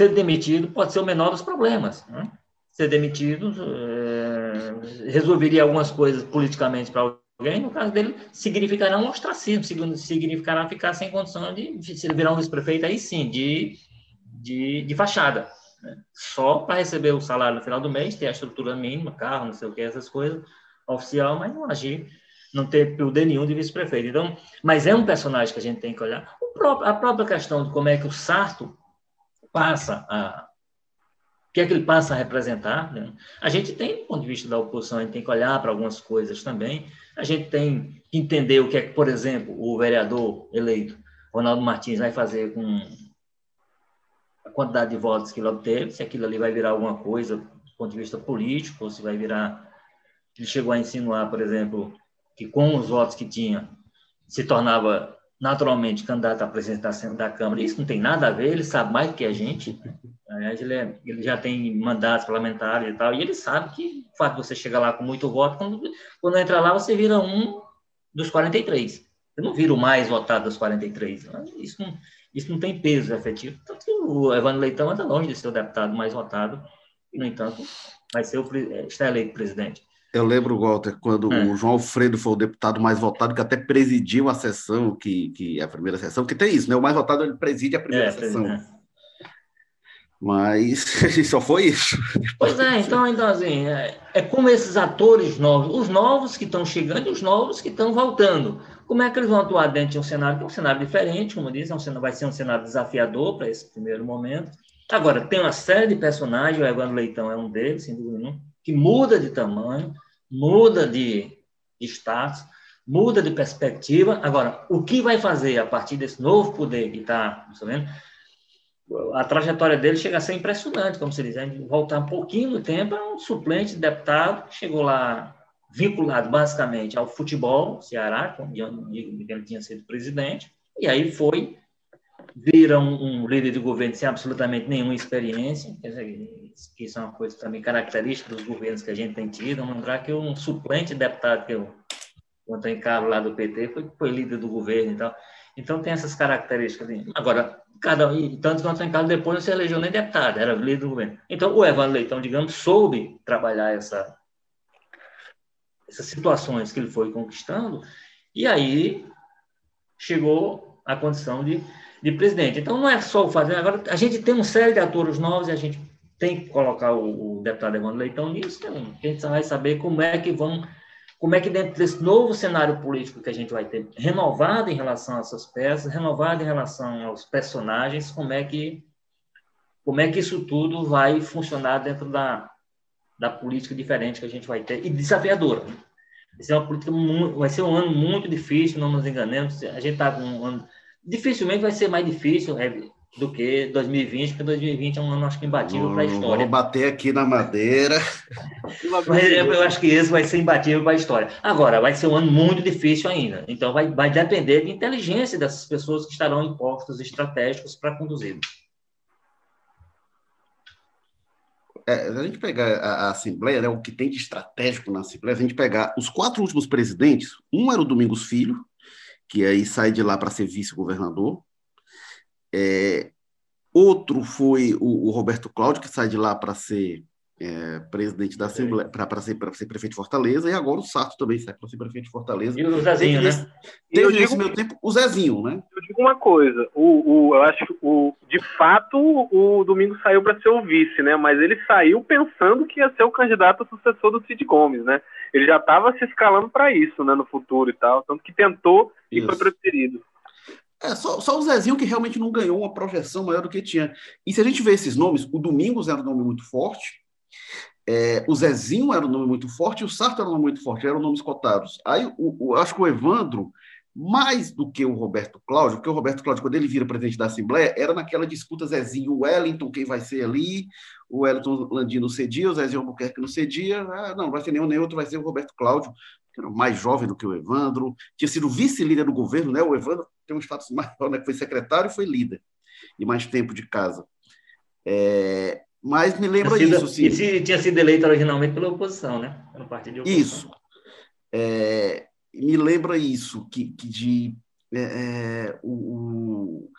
ser demitido pode ser o menor dos problemas. Né? Ser demitido é, resolveria algumas coisas politicamente para alguém, no caso dele, significará um ostracismo, significará ficar sem condição de, virar um vice-prefeito, aí sim, de, de, de fachada. Né? Só para receber o salário no final do mês, ter a estrutura mínima, carro, não sei o que, essas coisas, oficial, mas não agir, não ter poder nenhum de vice-prefeito. Então, mas é um personagem que a gente tem que olhar. Próprio, a própria questão de como é que o Sarto passa a o que é que ele passa a representar? Né? A gente tem, do ponto de vista da oposição, a gente tem que olhar para algumas coisas também. A gente tem que entender o que é que, por exemplo, o vereador eleito, Ronaldo Martins, vai fazer com a quantidade de votos que ele obteve, se aquilo ali vai virar alguma coisa do ponto de vista político, ou se vai virar. Ele chegou a insinuar, por exemplo, que com os votos que tinha, se tornava naturalmente candidato à presidência da Câmara. Isso não tem nada a ver, ele sabe mais do que a gente. Aliás, ele, é, ele já tem mandatos parlamentares e tal, e ele sabe que o fato de você chegar lá com muito voto, quando, quando entra lá, você vira um dos 43. Você não vira o mais votado dos 43. Isso não, isso não tem peso efetivo. Tanto que o Evandro Leitão anda longe de ser o deputado mais votado, e, no entanto, vai ser o, está eleito presidente. Eu lembro, Walter, quando é. o João Alfredo foi o deputado mais votado, que até presidiu a sessão, que, que é a primeira sessão, que tem isso, né? O mais votado ele preside a primeira é, sessão. É. Mas (laughs) só foi isso. Pois é, então, então assim, é, é, como esses atores novos, os novos que estão chegando e os novos que estão voltando. Como é que eles vão atuar dentro de um cenário que é um cenário diferente, como dizem, é um cenário, vai ser um cenário desafiador para esse primeiro momento. Agora, tem uma série de personagens, o Evandro Leitão é um deles, sem dúvida nenhuma que muda de tamanho, muda de status, muda de perspectiva. Agora, o que vai fazer a partir desse novo poder que está, vendo? A trajetória dele chega a ser impressionante, como se diz. A gente voltar um pouquinho no tempo, é um suplente de deputado que chegou lá vinculado basicamente ao futebol, Ceará, onde ele tinha sido presidente, e aí foi vira um, um, líder de governo sem absolutamente nenhuma experiência, que isso é uma coisa também característica dos governos que a gente tem tido. Vamos lembrar que um suplente deputado que o o Antônio lá do PT foi, foi líder do governo e tal. Então tem essas características. Agora, cada tanto que o Antônio Carlos depois não se elegeu nem deputado, era líder do governo. Então o Evandro Leitão, digamos, soube trabalhar essa, essas situações que ele foi conquistando, e aí chegou à condição de, de presidente. Então não é só o fazer, agora a gente tem uma série de atores novos e a gente tem que colocar o, o deputado Evandro Leitão nisso, né? a gente vai saber como é que vão como é que dentro desse novo cenário político que a gente vai ter, renovado em relação a essas peças, renovado em relação aos personagens, como é que como é que isso tudo vai funcionar dentro da, da política diferente que a gente vai ter e desafiadora. Né? Vai ser uma política muito, vai ser um ano muito difícil, não nos enganemos. A gente está com um ano dificilmente vai ser mais difícil é, do que 2020, porque 2020 é um ano, acho que, imbatível para a história. Vou bater aqui na madeira. (laughs) Mas eu acho que esse vai ser imbatível para a história. Agora, vai ser um ano muito difícil ainda. Então, vai, vai depender de inteligência dessas pessoas que estarão em postos estratégicos para conduzi-los. É, a gente pegar a, a, Assembleia, né, o que tem de estratégico na Assembleia, a gente pegar os quatro últimos presidentes, um era o Domingos Filho, que aí sai de lá para ser vice-governador, é, outro foi o, o, Roberto Cláudio, que sai de lá para ser é, presidente da Assembleia, para ser, ser prefeito de Fortaleza, e agora o Sato também sai para ser prefeito de Fortaleza. E o Zezinho, nesse, né? Teve nesse meu tempo o Zezinho, né? Eu digo uma coisa, o, o, eu acho que o, de fato o Domingo saiu para ser o vice, né? Mas ele saiu pensando que ia ser o candidato sucessor do Cid Gomes, né? Ele já estava se escalando para isso, né, no futuro e tal, tanto que tentou e isso. foi preferido. É, só, só, o Zezinho que realmente não ganhou uma projeção maior do que tinha. E se a gente vê esses nomes, o Domingos era um nome muito forte, é, o Zezinho era um nome muito forte, e o Sarto era um nome muito forte, eram nomes cotados. Aí o, o, acho que o Evandro, mais do que o Roberto Cláudio, porque o Roberto Cláudio, quando ele vira presidente da Assembleia, era naquela disputa Zezinho Wellington, quem vai ser ali, o Wellington Landino cedia, o Zezinho Albuquerque não cedia, ah, não, vai ser nenhum nem outro, vai ser o Roberto Cláudio, que era mais jovem do que o Evandro, tinha sido vice-líder do governo, né? O Evandro tem um status (laughs) maior, né? Que foi secretário e foi líder, e mais tempo de casa. É, mas me lembra sido, isso, sim. E tinha sido eleito originalmente pela oposição, né? Pelo partido de oposição. Isso. É, me lembra isso, que, que de é, é o,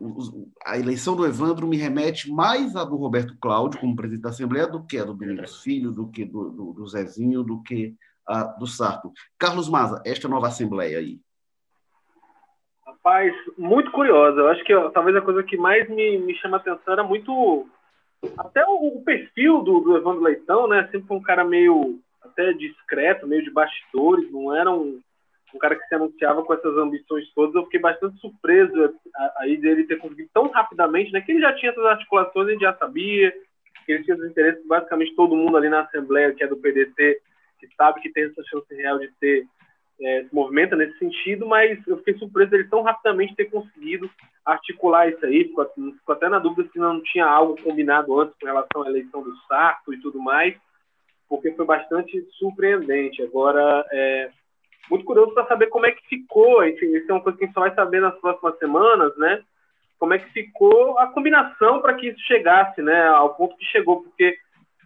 o, a eleição do Evandro me remete mais à do Roberto Cláudio como presidente da Assembleia do que a do Domingos Filho, do que do, do, do Zezinho, do que a do Sarto. Carlos Maza, esta nova Assembleia aí. Rapaz, muito curiosa. Eu acho que ó, talvez a coisa que mais me, me chama atenção era muito. Até o, o perfil do, do, Evandro Leitão, né? Sempre foi um cara meio até discreto, meio de bastidores, não era um, um cara que se anunciava com essas ambições todas. Eu fiquei bastante surpreso aí dele ter conseguido tão rapidamente, né? Que ele já tinha essas articulações, gente já sabia, que ele tinha os interesses, basicamente todo mundo ali na Assembleia, que é do PDT, que sabe que tem essa chance real de ter é, se movimenta nesse sentido, mas eu fiquei surpreso dele tão rapidamente ter conseguido articular isso aí, ficou, ficou, até na dúvida se não tinha algo combinado antes com relação à eleição do Sarto e tudo mais, porque foi bastante surpreendente. Agora, é, muito curioso para saber como é que ficou, enfim, isso é uma coisa que a gente só vai saber nas próximas semanas, né? Como é que ficou a combinação para que isso chegasse, né? Ao ponto que chegou, porque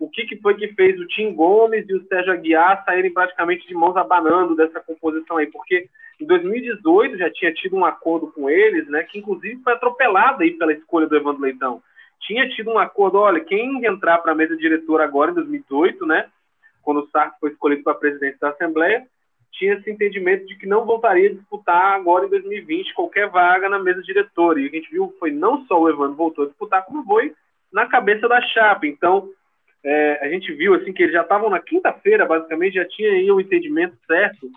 o que, que foi que fez o Tim Gomes e o Sérgio Aguiar saírem praticamente de mãos abanando dessa composição aí, porque em 2018 já tinha tido um acordo com eles, né, que inclusive foi atropelado aí pela escolha do Evandro Leitão. Tinha tido um acordo, olha, quem entrar para a mesa diretora agora em 2018, né, quando o Sarto foi escolhido para presidente da Assembleia, tinha esse entendimento de que não voltaria a disputar agora em 2020 qualquer vaga na mesa diretora. E a gente viu foi não só o Evandro voltou a disputar, como foi na cabeça da chapa. Então, é, a gente viu assim que eles já estavam na quinta-feira, basicamente, já tinha aí o entendimento certo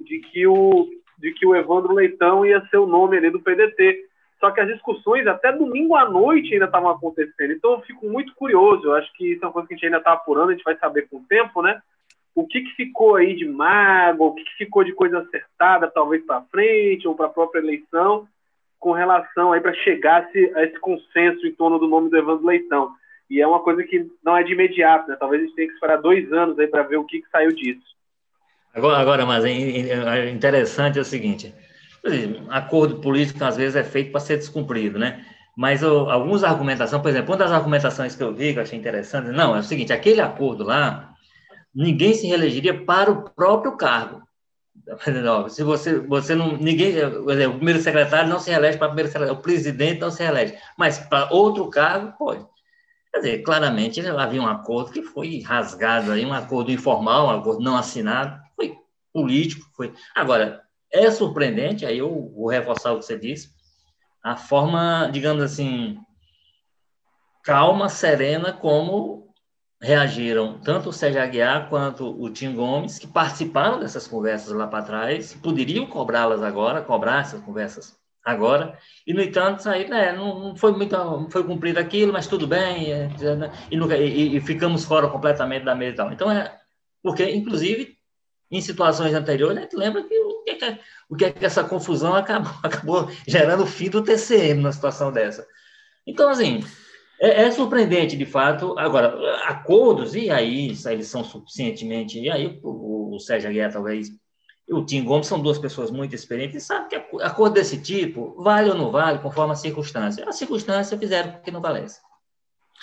de que o, de que o Evandro Leitão ia ser o nome ali do PDT. Só que as discussões até domingo à noite ainda estavam acontecendo. Então eu fico muito curioso. Eu acho que isso é uma coisa que a gente ainda está apurando, a gente vai saber com o tempo, né? O que, que ficou aí de mago, o que, que ficou de coisa acertada, talvez para frente ou para a própria eleição, com relação aí para chegar a esse, consenso em torno do nome do Evandro Leitão. E é uma coisa que não é de imediato, né? Talvez a gente tenha que esperar dois anos aí para ver o que, que saiu disso. Agora, agora mas é, é interessante é o seguinte: acordo político às vezes é feito para ser descumprido, né? Mas oh, algumas argumentações, por exemplo, uma das argumentações que eu vi que eu achei interessante, não, é o seguinte: aquele acordo lá, ninguém se reelegeria para o próprio cargo. Não, se você, você não. Ninguém. O primeiro secretário não se elege para primeiro secretário, o presidente não se elege. Mas para outro cargo, pode. Quer dizer, claramente havia um acordo que foi rasgado aí, um acordo informal, um acordo não assinado, foi político, foi. Agora, é surpreendente, aí eu vou reforçar o que você disse, a forma, digamos assim, calma, serena, como reagiram tanto o Sérgio Aguiar quanto o Tim Gomes, que participaram dessas conversas lá para trás, poderiam cobrá-las agora, cobrar essas conversas agora, e no entanto aí, né, não, foi muito, não foi cumprido aquilo, mas tudo bem, é, né, e, e, e, ficamos fora completamente da mesa e tal. Então é porque, inclusive, em situações anteriores, a gente lembra que que, o que, é que essa confusão acabou, (laughs) acabou gerando o fim do TCM numa situação dessa. Então, assim, é, é, surpreendente, de fato. Agora, acordos, e aí, eles são suficientemente. E aí, o, o Sérgio Aguiar, talvez, e o Tim Gomes são duas pessoas muito experientes e sabem que acordo desse tipo vale ou não vale, conforme a circunstância. A circunstância fizeram que não valesse.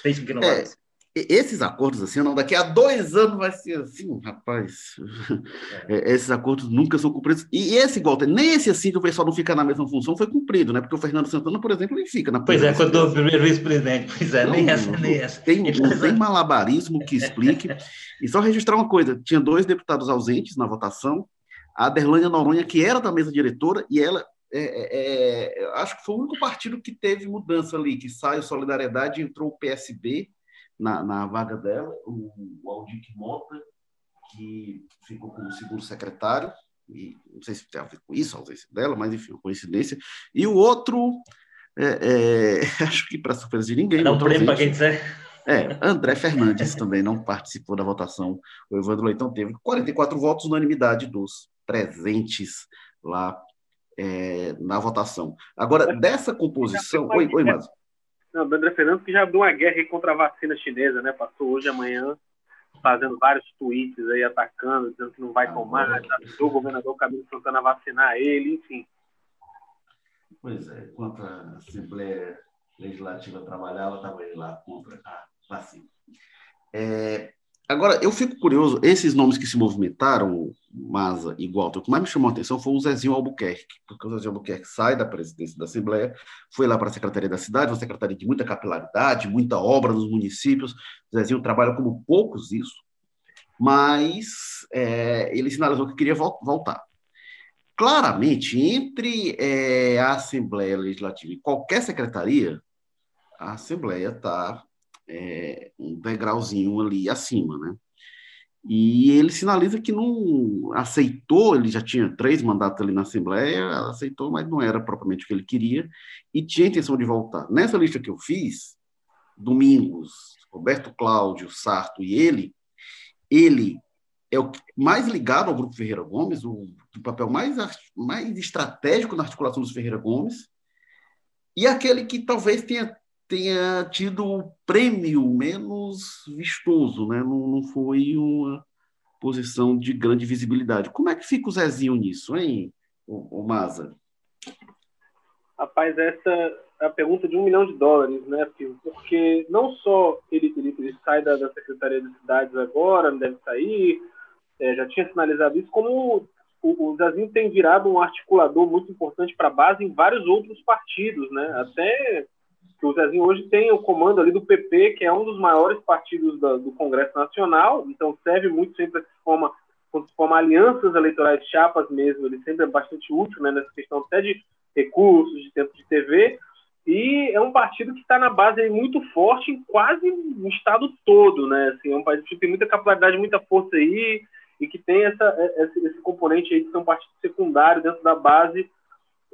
Fez com que não é, valesse esses acordos assim, não, daqui a dois anos vai ser assim, rapaz. É. esses acordos nunca são cumpridos. E esse, igual, nem esse assim que o pessoal não fica na mesma função foi cumprido, né? Porque o Fernando Santana, por exemplo, ele fica na Pois é, quando o primeiro vice-presidente, pois é, não, nem essa, nem essa. Tem, não tem malabarismo que explique. e só registrar uma coisa: tinha dois deputados ausentes na votação, a Aderlânia Noronha, que era da mesa diretora, e ela é, é, é acho que foi o único partido que teve mudança ali, que saiu Solidariedade entrou o PSB na, na vaga dela, o, o Aldir Mota, que ficou como segundo secretário, e não sei se tem a ver com isso, a ausência dela, mas enfim, coincidência. E o outro, é, é, (laughs) acho que para surpresa de ninguém. Dá um prêmio para quem disser. É, André Fernandes também não participou da votação. O Evandro Leitão teve 44 votos, unanimidade dos presentes lá é, na votação. Agora, dessa composição. Oi, oi, Márcio. Não, o André Fernandes que já abriu uma guerra contra a vacina chinesa, né? Passou hoje amanhã fazendo vários tweets aí atacando, dizendo que não vai tomar, ah, o governador Camilo Santana vacinar ele, enfim. Pois é, enquanto a Assembleia Legislativa trabalhava, estava ele lá contra a vacina. É, Agora, eu fico curioso, esses nomes que se movimentaram, Maza e Walter, o que mais me chamou a atenção foi o Zezinho Albuquerque, porque o Zezinho Albuquerque sai da presidência da Assembleia, foi lá para a Secretaria da Cidade, uma secretaria de muita capilaridade, muita obra nos municípios. O Zezinho trabalha como poucos isso, mas é, ele sinalizou que queria voltar. Claramente, entre é, a Assembleia Legislativa e qualquer secretaria, a Assembleia está é, um degrauzinho ali acima, né? E ele sinaliza que não aceitou, ele já tinha três mandatos ali na Assembleia, aceitou, mas não era propriamente o que ele queria, e tinha intenção de voltar. Nessa lista que eu fiz, Domingos, Roberto Cláudio, Sarto e ele, ele é o mais ligado ao Grupo Ferreira Gomes, o, o papel mais, mais estratégico na articulação dos Ferreira Gomes, e aquele que talvez tenha tenha tido o prêmio menos vistoso, né? Não, não, foi uma posição de grande visibilidade. Como é que fica o Zezinho nisso, hein, o, o Maza? Rapaz, essa é a pergunta de um milhão de dólares, né, Phil? Porque não só ele, ele, ele sai da, da, Secretaria de Cidades agora, não deve sair, é, já tinha sinalizado isso, como o, o Zezinho tem virado um articulador muito importante para a base em vários outros partidos, né? Até que o Zezinho hoje tem o comando ali do PP, que é um dos maiores partidos da, do Congresso Nacional, então serve muito sempre se forma, quando se forma alianças eleitorais, chapas mesmo, ele sempre é bastante útil né, nessa questão até de recursos, de tempo de TV, e é um partido que está na base muito forte em quase o estado todo, né? Assim, é um partido que tem muita capilaridade, muita força aí, e que tem essa, esse, esse componente aí de ser um partido secundário dentro da base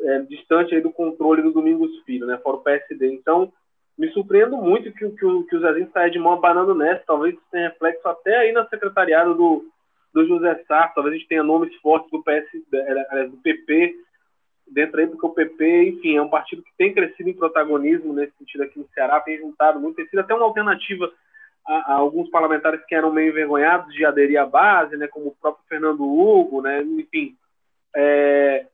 é, distante do controle do Domingos Filho, né, fora o PSD. Então, me surpreendo muito que, que, que o Zezinho saia de mão abanando nessa, talvez isso tenha reflexo até aí na secretariado do, do José Sarto, talvez a gente tenha nomes fortes do PS, do PP, dentro aí, porque o PP, enfim, é um partido que tem crescido em protagonismo nesse sentido aqui no Ceará, tem juntado muito, tem sido até uma alternativa a, a, alguns parlamentares que eram meio envergonhados de aderir à base, né, como o próprio Fernando Hugo, né, enfim, é,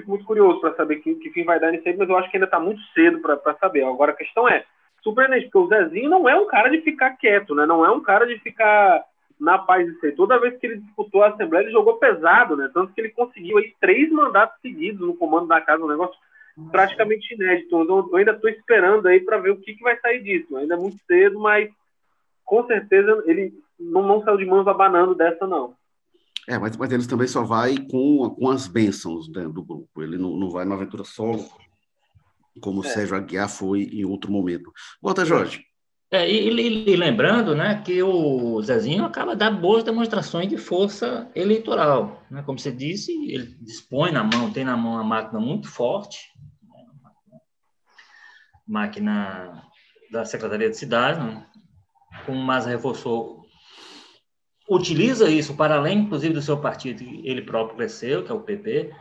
fico muito curioso para saber que, que, fim vai dar nisso aí, mas eu acho que ainda está muito cedo para saber. Agora a questão é, surpreendente, porque o Zezinho não é um cara de ficar quieto, né? Não é um cara de ficar na paz e ser. Toda vez que ele disputou a Assembleia, ele jogou pesado, né? Tanto que ele conseguiu aí três mandatos seguidos no comando da casa, um negócio praticamente inédito. Eu ainda estou esperando aí para ver o que, que vai sair disso. Ainda é muito cedo, mas com certeza ele não, não saiu de mãos abanando dessa, não. É, mas, mas ele também só vai com, com as bênçãos né, do grupo. Ele não, não vai na aventura solo, como é. o Sérgio Aguiar foi em outro momento. Volta, Jorge. É, e, e, e, lembrando né, que o Zezinho acaba de dar boas demonstrações de força eleitoral. Né? Como você disse, ele dispõe na mão, tem na mão uma máquina muito forte, né? máquina da Secretaria de Cidade, né? como o Mas reforçou, utiliza isso para além, inclusive, do seu partido, ele próprio cresceu, que é o PP.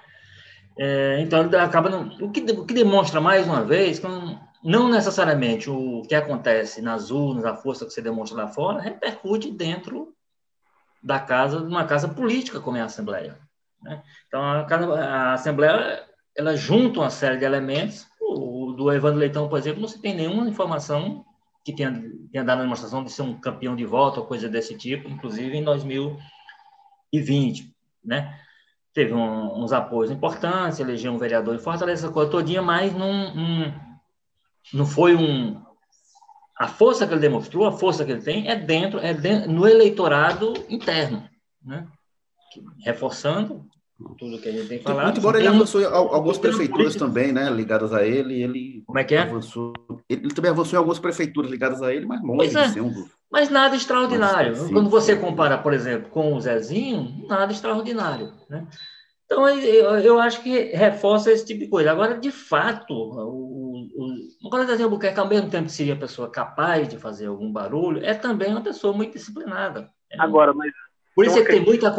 É, então, ele acaba. Não, o, que, o que demonstra mais uma vez que não, não necessariamente o que acontece nas urnas, a força que você demonstra lá fora, repercute dentro da casa, de uma casa política como é a Assembleia. Né? Então, a, a, Assembleia, ela junta uma série de elementos. O, do Evandro Leitão, por exemplo, não se tem nenhuma informação que tenha, tenha dado a demonstração de ser um campeão de voto ou coisa desse tipo, inclusive em 2020, né? Teve um, uns apoios importantes, elegeu um vereador em Fortaleza, essa coisa todinha, mas não, não não foi um. A força que ele demonstrou, a força que ele tem, é dentro, é dentro, no eleitorado interno, né? Reforçando tudo que a gente tem falado. Muito embora ele avançou em algumas prefeituras também, né, ligadas a ele, ele Como é que é? Avançou, ele também avançou em algumas prefeituras ligadas a ele, mas longe é, de ser um Mas nada extraordinário. Quando você compara, por exemplo, com o Zezinho, nada extraordinário, né? Então, eu, eu acho que reforça esse tipo de coisa. Agora, de fato, o, o, o Coronel Albuquerque, ao mesmo tempo que seria a pessoa capaz de fazer algum barulho, é também uma pessoa muito disciplinada. É Agora, mas... Por isso, é que tem muita,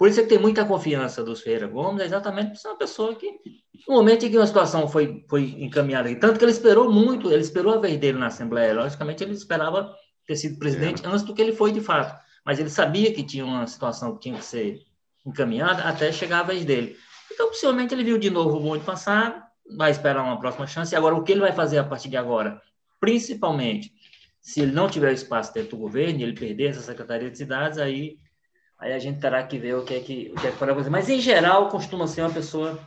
por isso é que tem muita confiança dos Ferreira Gomes, é exatamente por ser uma pessoa que, no momento em que uma situação foi, foi encaminhada, tanto que ele esperou muito, ele esperou a vez dele na Assembleia, logicamente ele esperava ter sido presidente é. antes do que ele foi de fato, mas ele sabia que tinha uma situação que tinha que ser encaminhada até chegar a vez dele. Então, possivelmente, ele viu de novo o bonde passar, vai esperar uma próxima chance. E agora, o que ele vai fazer a partir de agora? Principalmente, se ele não tiver espaço dentro do governo, ele perder essa Secretaria de Cidades, aí, aí a gente terá que ver o que é que, o que, é que pode fazer. Mas, em geral, costuma ser uma pessoa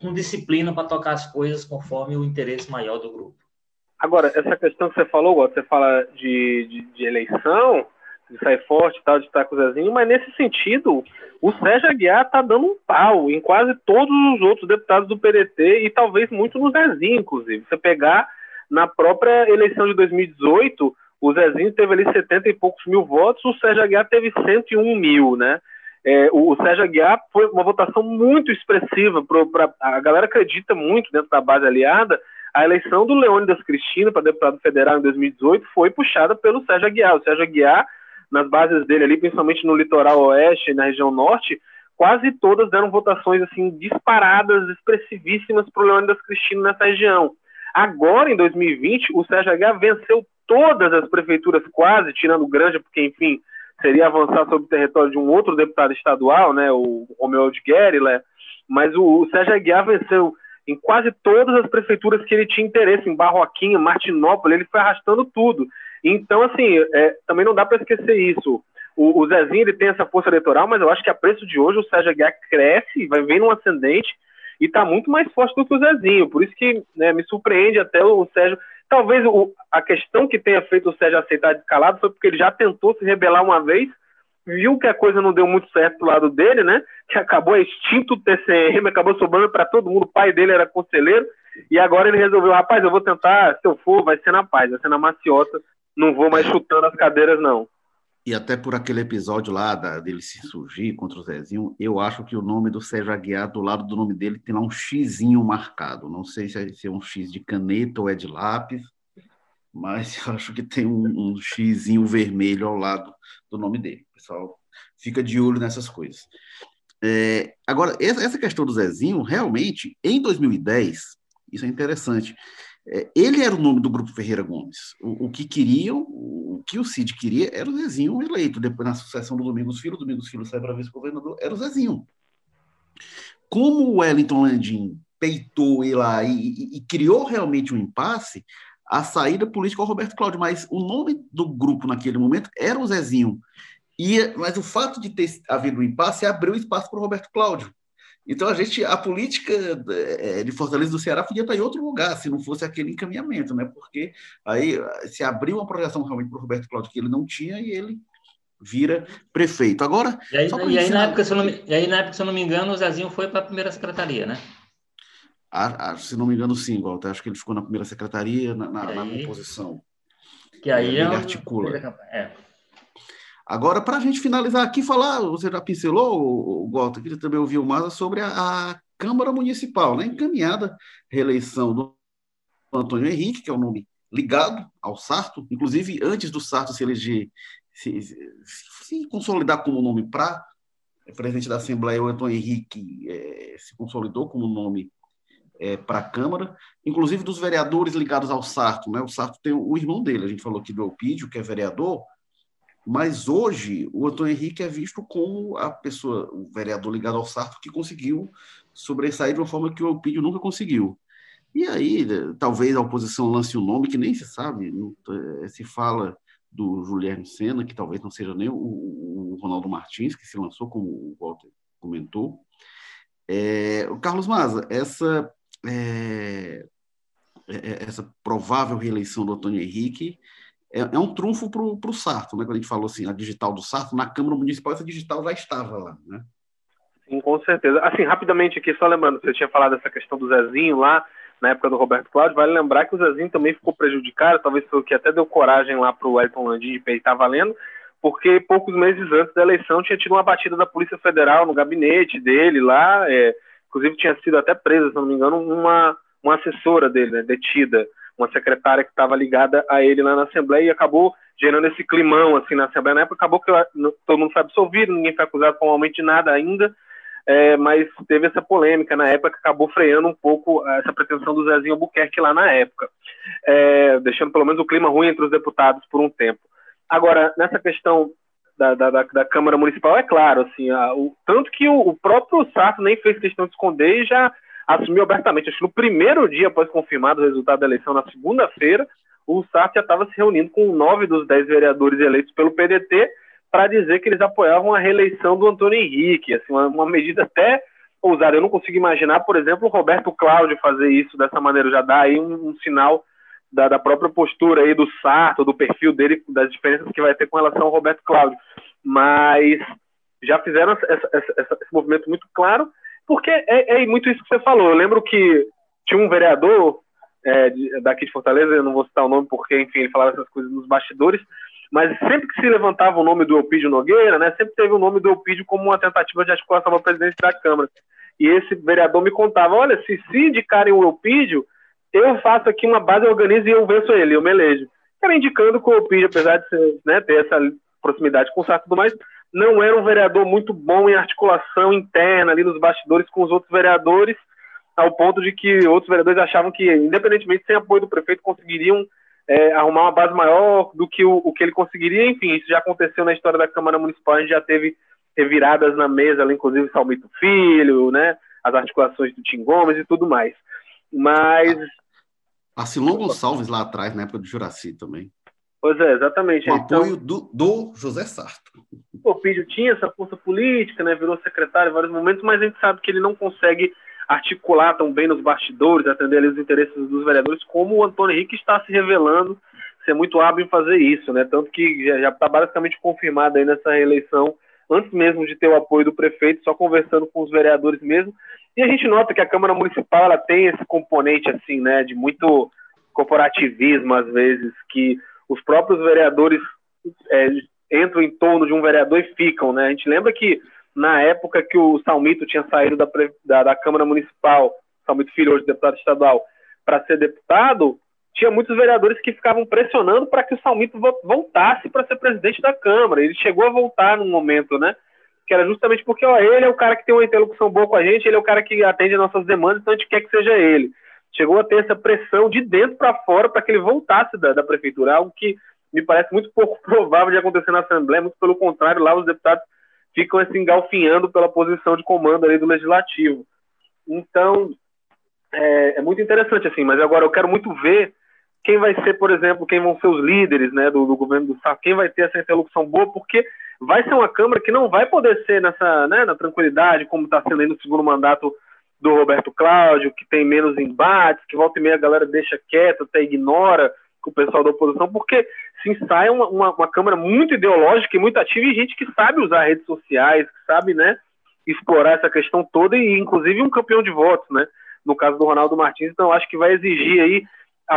com disciplina para tocar as coisas conforme o interesse maior do grupo. Agora, essa questão que você falou, você fala de, de, de eleição, de sair forte e tal, de estar com o Zezinho, mas nesse sentido, o Sérgio Aguiar está dando um pau em quase todos os outros deputados do PDT e talvez muito no Zezinho, inclusive. Você pegar na própria eleição de 2018, o Zezinho teve ali 70 e poucos mil votos, o Sérgio Aguiar teve 101 mil, né? É, o, Sérgio Aguiar foi uma votação muito expressiva, pro, pra, a galera acredita muito dentro da base aliada, a eleição do Leônidas Cristina para deputado federal em 2018 foi puxada pelo Sérgio Aguiar. O Sérgio Aguiar nas bases dele ali, principalmente no litoral oeste e na região norte, quase todas deram votações assim disparadas, expressivíssimas para o Leônidas Cristino nessa região. Agora, em 2020, o Sérgio H venceu todas as prefeituras quase, tirando Granja, porque, enfim, seria avançar sobre o território de um outro deputado estadual, né, o Romeu de Guerilla, mas o, o Sérgio Aguiar venceu em quase todas as prefeituras que ele tinha interesse, em Barroquinha, Martinópolis, ele foi arrastando tudo. Então, assim, é, também não dá para esquecer isso. O, o, Zezinho ele tem essa força eleitoral, mas eu acho que a preço de hoje o Sérgio Aguiar cresce, vai vir num ascendente e está muito mais forte do que o Zezinho. Por isso que né, me surpreende até o, Sérgio. Talvez o, a questão que tenha feito o Sérgio aceitar descalado foi porque ele já tentou se rebelar uma vez, viu que a coisa não deu muito certo do lado dele, né? Que acabou extinto o TCM, acabou sobrando para todo mundo. O pai dele era conselheiro. E agora ele resolveu, rapaz, eu vou tentar, se eu for, vai ser na paz, vai ser na maciota, não vou mais chutando as cadeiras, não. E até por aquele episódio lá da, dele se surgir contra o Zezinho, eu acho que o nome do Sérgio Aguiar, do lado do nome dele, tem lá um xizinho marcado. Não sei se é, se é um X de caneta ou é de lápis, mas acho que tem um, um xizinho vermelho ao lado do nome dele. Pessoal fica de olho nessas coisas. É, agora, essa questão do Zezinho, realmente, em 2010, isso é interessante. É, ele era o nome do grupo Ferreira Gomes. O, o, que queriam, o que o Cid queria era o Zezinho eleito. Depois, na sucessão do Domingos Filho, o Domingos Filho sai para vice-governador, era o Zezinho. Como o Wellington Landim peitou ele lá e, e, e criou realmente um impasse, a saída política ao Roberto Cláudio, mas o nome do grupo naquele momento era o Zezinho. E, mas o fato de ter havido um impasse abriu espaço para o Roberto Cláudio. Então a gente, a política é, de Fortaleza do Ceará podia estar em outro lugar se não fosse aquele encaminhamento, né? Porque aí se abriu uma projeção realmente para o Roberto Cláudio que ele não tinha e ele vira prefeito. Agora. E aí, e aí, na, época, se não, e aí na época, se eu não me engano, o Zezinho foi para a primeira secretaria, né? Ah, ah, se não me engano, sim, Walter. Acho que ele ficou na primeira secretaria, na, na, na composição. Que aí é, ele articula. É. Agora, para a gente finalizar aqui, falar, você já pincelou, o Walter, queria também ouvir o Maza sobre a, a Câmara Municipal, né? encaminhada reeleição do Antônio Henrique, que é o nome ligado ao Sarto, inclusive antes do Sarto se eleger, se, se consolidar como nome para presidente da Assembleia, o Antônio Henrique é, se consolidou como nome é, para a Câmara, inclusive dos vereadores ligados ao Sarto. Né? O Sarto tem o irmão dele, a gente falou aqui do Elpídio, que é vereador, mas hoje o Antônio Henrique é visto como a pessoa, o vereador ligado ao Sarto, que conseguiu sobressair de uma forma que o Elpídio nunca conseguiu. E aí, talvez a oposição lance um nome que nem se sabe, é, se fala do Juliano Senna, que talvez não seja nem o, o, Ronaldo Martins, que se lançou, como o Walter comentou. É, o Carlos Maza, essa é, é, essa provável reeleição do Antônio Henrique é, é um trunfo para o Sarto, né? Quando a gente falou assim, a digital do Sarto, na Câmara Municipal essa digital já estava lá, né? Sim, com certeza. Assim, rapidamente aqui, só lembrando, você tinha falado dessa questão do Zezinho lá, na época do Roberto Cláudio, vale lembrar que o Zezinho também ficou prejudicado, talvez foi o que até deu coragem lá para o Elton Landim de peitar valendo, porque poucos meses antes da eleição tinha tido uma batida da Polícia Federal no gabinete dele lá, é, Inclusive tinha sido até presa, se não me engano, uma, uma assessora dele, né, detida, uma secretária que estava ligada a ele lá na Assembleia e acabou gerando esse climão assim na Assembleia. Na época acabou que todo mundo foi absolvido, ninguém foi acusado formalmente de nada ainda, é, mas teve essa polêmica na época que acabou freando um pouco essa pretensão do Zezinho Albuquerque lá na época, é, deixando pelo menos o clima ruim entre os deputados por um tempo. Agora, nessa questão da, da, da, Câmara Municipal é claro, assim, a, o, tanto que o, o, próprio Sarto nem fez questão de esconder e já assumiu abertamente. Acho que no primeiro dia após confirmado o resultado da eleição, na segunda-feira, o Sarto já estava se reunindo com nove dos dez vereadores eleitos pelo PDT para dizer que eles apoiavam a reeleição do Antônio Henrique, assim, uma, uma medida até ousada. Eu não consigo imaginar, por exemplo, o Roberto Cláudio fazer isso dessa maneira, já dá aí um, um sinal da, da, própria postura aí do Sarto, do perfil dele, das diferenças que vai ter com relação ao Roberto Cláudio. Mas já fizeram essa, essa, essa, esse movimento muito claro, porque é, é, muito isso que você falou. Eu lembro que tinha um vereador é, daqui de Fortaleza, eu não vou citar o nome porque, enfim, ele falava essas coisas nos bastidores, mas sempre que se levantava o nome do Elpidio Nogueira, né, sempre teve o nome do Elpidio como uma tentativa de articulação para a presidência da Câmara. E esse vereador me contava, olha, se se indicarem o Elpidio, eu faço aqui uma base, organizo e eu venço ele, eu me elejo. Era indicando que o Elpidio, apesar de ser, né, ter essa proximidade com o Sarto e tudo mais, não era um vereador muito bom em articulação interna ali nos bastidores com os outros vereadores, ao ponto de que outros vereadores achavam que, independentemente sem apoio do prefeito, conseguiriam é, arrumar uma base maior do que o, o, que ele conseguiria. Enfim, isso já aconteceu na história da Câmara Municipal, a gente já teve reviradas na mesa, ali, inclusive Salmito Filho, né, as articulações do Tim Gomes e tudo mais. Mas. Assilon Gonçalves lá atrás, na época do Juraci também. Pois é, exatamente. Com então, apoio do, do José Sarto. O Pídio tinha essa força política, né, virou secretário em vários momentos, mas a gente sabe que ele não consegue articular tão bem nos bastidores, atender ali os interesses dos vereadores, como o Antônio Henrique está se revelando ser muito hábil em fazer isso, né? Tanto que já está basicamente confirmado aí nessa reeleição, antes mesmo de ter o apoio do prefeito, só conversando com os vereadores mesmo. E a gente nota que a Câmara Municipal ela tem esse componente assim, né, de muito corporativismo às vezes, que os próprios vereadores é, entram em torno de um vereador e ficam, né? A gente lembra que na época que o Salmito tinha saído da, da, da Câmara Municipal, Salmito Filho, hoje deputado estadual, para ser deputado, tinha muitos vereadores que ficavam pressionando para que o Salmito voltasse para ser presidente da Câmara. Ele chegou a voltar num momento, né? Que era justamente porque ó, ele é o cara que tem uma interlocução boa com a gente, ele é o cara que atende as nossas demandas, então a gente quer que seja ele chegou a ter essa pressão de dentro para fora para que ele voltasse da, da prefeitura, algo que me parece muito pouco (laughs) provável de acontecer na Assembleia, muito pelo contrário, lá os deputados ficam se engalfinhando pela posição de comando ali do Legislativo. Então, é, é, muito interessante, assim, mas agora eu quero muito ver quem vai ser, por exemplo, quem vão ser os líderes né, do, do governo do Estado, quem vai ter essa interlocução boa, porque vai ser uma Câmara que não vai poder ser nessa, né, na tranquilidade, como está sendo aí no segundo mandato do Roberto Cláudio, que tem menos embates, que volta e meia a galera deixa quieto, até ignora o pessoal da oposição, porque se ensaia uma, uma, uma, Câmara muito ideológica e muito ativa e gente que sabe usar redes sociais, que sabe, né, explorar essa questão toda e inclusive um campeão de votos, né, no caso do Ronaldo Martins, então acho que vai exigir aí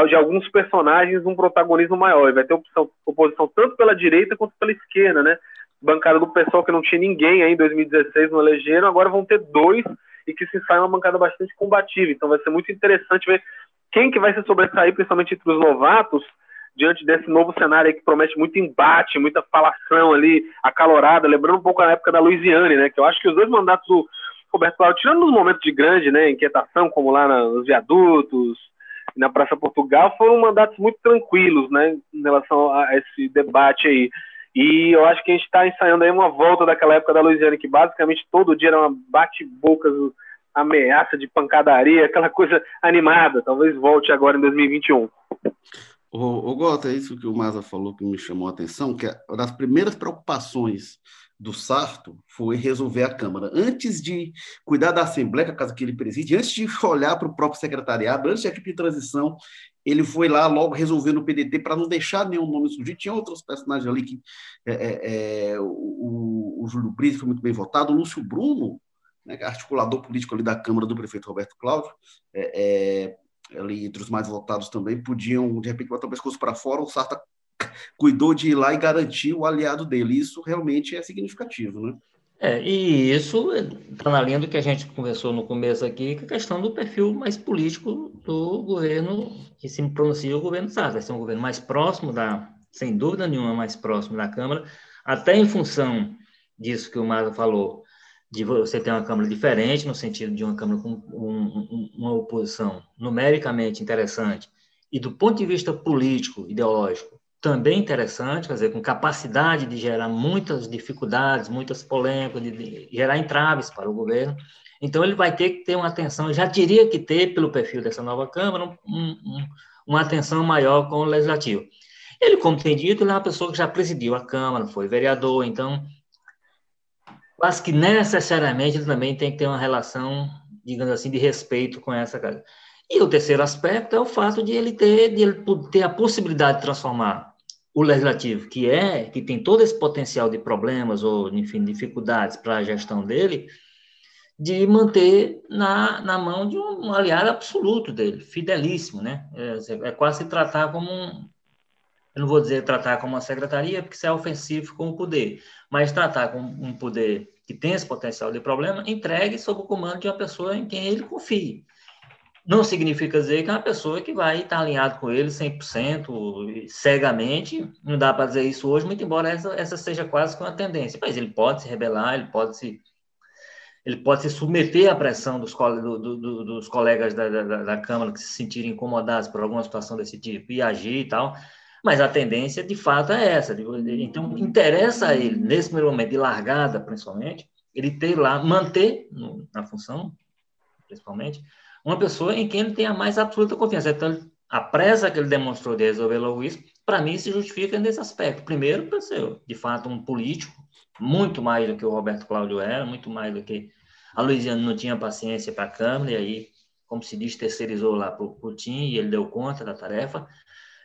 de alguns personagens um protagonismo maior, e vai ter opção, oposição tanto pela direita quanto pela esquerda, né, bancada do pessoal que não tinha ninguém aí em 2016 no elegeram, agora vão ter dois e que se sai uma bancada bastante combativa. Então vai ser muito interessante ver quem que vai se sobressair, principalmente entre os novatos, diante desse novo cenário que promete muito embate, muita falação ali, acalorada, lembrando um pouco a época da Louisiane, né? Que eu acho que os dois mandatos do Roberto Cláudio, tirando nos momentos de grande, né, inquietação, como lá nos viadutos, na Praça Portugal, foram mandatos muito tranquilos, né, em relação a esse debate aí. E eu acho que a gente está ensaiando aí uma volta daquela época da Louisiana, que basicamente todo dia era uma bate-boca, ameaça de pancadaria, (laughs) aquela coisa animada. Talvez volte agora em 2021. O, Gota, é isso que o Maza falou que me chamou a atenção, que uma das primeiras preocupações do Sarto foi resolver a Câmara. Antes de cuidar da Assembleia, que é a casa que ele preside, antes de (laughs) olhar para o próprio secretariado, antes da equipe de transição, ele foi lá logo resolver no PDT para não deixar nenhum nome surgir. Tinha outros personagens ali que é, é, é o, o, Júlio Brito foi muito bem votado, o Lúcio Bruno, né, é articulador político ali da Câmara do prefeito Roberto Cláudio, é, é, ali entre os mais votados também, podiam, de repente, botar o pescoço para fora, o Sarta cuidou de ir lá e garantir o aliado dele. Isso realmente é significativo, né? É, e isso está na linha do que a gente conversou no começo aqui, que a questão do perfil mais político do governo que se pronuncia o governo Sartre. Vai ser um governo mais próximo da, sem dúvida nenhuma, mais próximo da Câmara, até em função disso que o Maza falou, de você ter uma Câmara diferente, no sentido de uma Câmara com um, uma oposição numericamente interessante, e do ponto de vista político, ideológico, também interessante, quer dizer, com capacidade de gerar muitas dificuldades, muitas polêmicas, de, gerar entraves para o governo. Então, ele vai ter que ter uma atenção, já teria que ter, pelo perfil dessa nova Câmara, um, um, uma atenção maior com o Legislativo. Ele, como tem dito, ele é uma pessoa que já presidiu a Câmara, foi vereador, então, quase que necessariamente ele também tem que ter uma relação, digamos assim, de respeito com essa casa. E o terceiro aspecto é o fato de ele ter, de ele ter a possibilidade de transformar o legislativo, que é, que tem todo esse potencial de problemas ou, enfim, dificuldades para a gestão dele, de manter na, na mão de um aliado absoluto dele, fidelíssimo, né? É, é quase se tratar como um, eu não vou dizer tratar como uma secretaria, porque isso é ofensivo com o poder, mas tratar com um poder que tem esse potencial de problema, entregue sob o comando de uma pessoa em quem ele confie não significa dizer que é uma pessoa que vai estar alinhado com ele 100%, cegamente, não dá para dizer isso hoje, muito embora essa, essa seja quase que uma tendência, mas ele pode se rebelar, ele pode se ele pode se submeter à pressão dos, do, do, dos colegas da, da, da, Câmara que se sentirem incomodados por alguma situação desse tipo e agir e tal, mas a tendência, de fato, é essa. Então, interessa a ele, nesse primeiro momento de largada, principalmente, ele ter lá, manter na função, principalmente, uma pessoa em quem ele tem a mais absoluta confiança. Então, a pressa que ele demonstrou de resolver logo isso, para mim, se justifica nesse aspecto. Primeiro, para ser, de fato, um político, muito mais do que o Roberto Cláudio era, muito mais do que a Luiziana não tinha paciência para a Câmara, e aí, como se diz, terceirizou lá para o Tim, e ele deu conta da tarefa.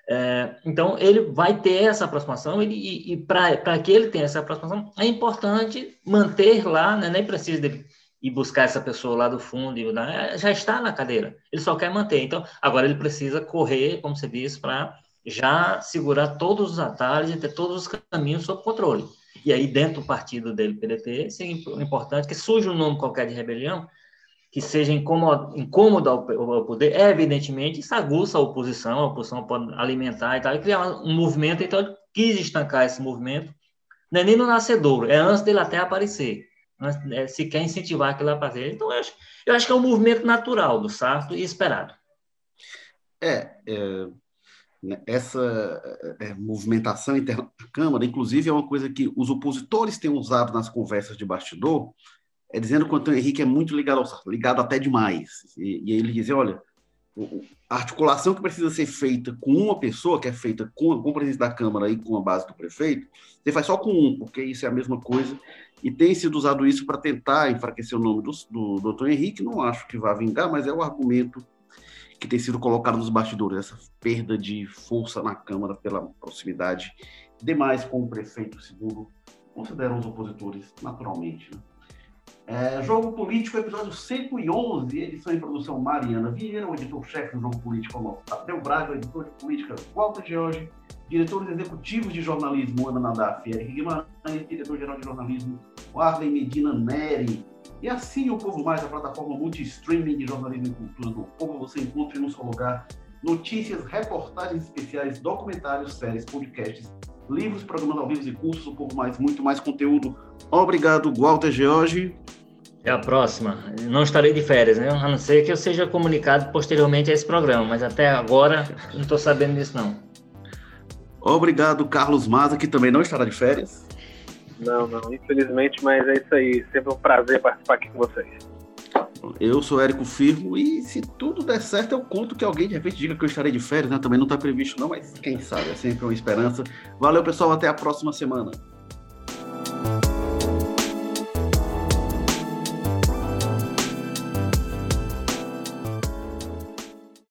É, então, ele vai ter essa aproximação, ele, e, e para que ele tenha essa aproximação, é importante manter lá, né, nem precisa dele e buscar essa pessoa lá do fundo, né, já está na cadeira, ele só quer manter. Então, agora ele precisa correr, como você disse, para já segurar todos os atalhos e ter todos os caminhos sob controle. E aí, dentro do partido dele, PDT, é importante que surja um nome qualquer de rebelião, que seja incômodo, ao poder, é, evidentemente, isso aguça a oposição, a oposição pode alimentar e tal, e criar um movimento, então ele quis estancar esse movimento, não é nem no nascedouro, é antes dele até aparecer. Né, se quer incentivar aquilo a fazer. Então, eu acho, eu acho que é um movimento natural do Sarto e esperado. É, é né, essa é, movimentação interna da Câmara, inclusive, é uma coisa que os opositores têm usado nas conversas de bastidor, é dizendo que o Antônio Henrique é muito ligado ao Sarto, ligado até demais. E, e ele diz, olha, a articulação que precisa ser feita com uma pessoa, que é feita com, com o presidente da Câmara e com a base do prefeito, você faz só com um, porque isso é a mesma coisa, e tem sido usado isso para tentar enfraquecer o nome do, do doutor Henrique, não acho que vá vingar, mas é o argumento que tem sido colocado nos bastidores, essa perda de força na Câmara pela proximidade demais com o prefeito, segundo consideram os opositores, naturalmente. Né? É, Jogo Político, episódio 111, edição em produção Mariana Vieira, o editor-chefe do Jogo Político, nosso Tadeu Braga, o editor de política Walter George, diretores executivos de jornalismo Ana Nadaf e Eric Guimarães, diretor-geral de jornalismo Arlen Medina Neri. E assim o Povo Mais, a plataforma multi-streaming de jornalismo e cultura do povo, você encontra em um só lugar notícias, reportagens especiais, documentários, séries, podcasts, livros, programas ao vivo e cursos, um pouco mais, muito mais conteúdo. Obrigado, Walter George. Até a próxima. Não estarei de férias, né? A não ser que eu seja comunicado posteriormente a esse programa, mas até agora não estou sabendo disso, não. Obrigado, Carlos Maza, que também não estará de férias. Não, não, infelizmente, mas é isso aí. Sempre um prazer participar aqui com vocês. Eu sou Érico Firmo e se tudo der certo, eu conto que alguém de repente diga que eu estarei de férias, né? Também não está previsto, não, mas quem sabe, é sempre uma esperança. Valeu, pessoal, até a próxima semana.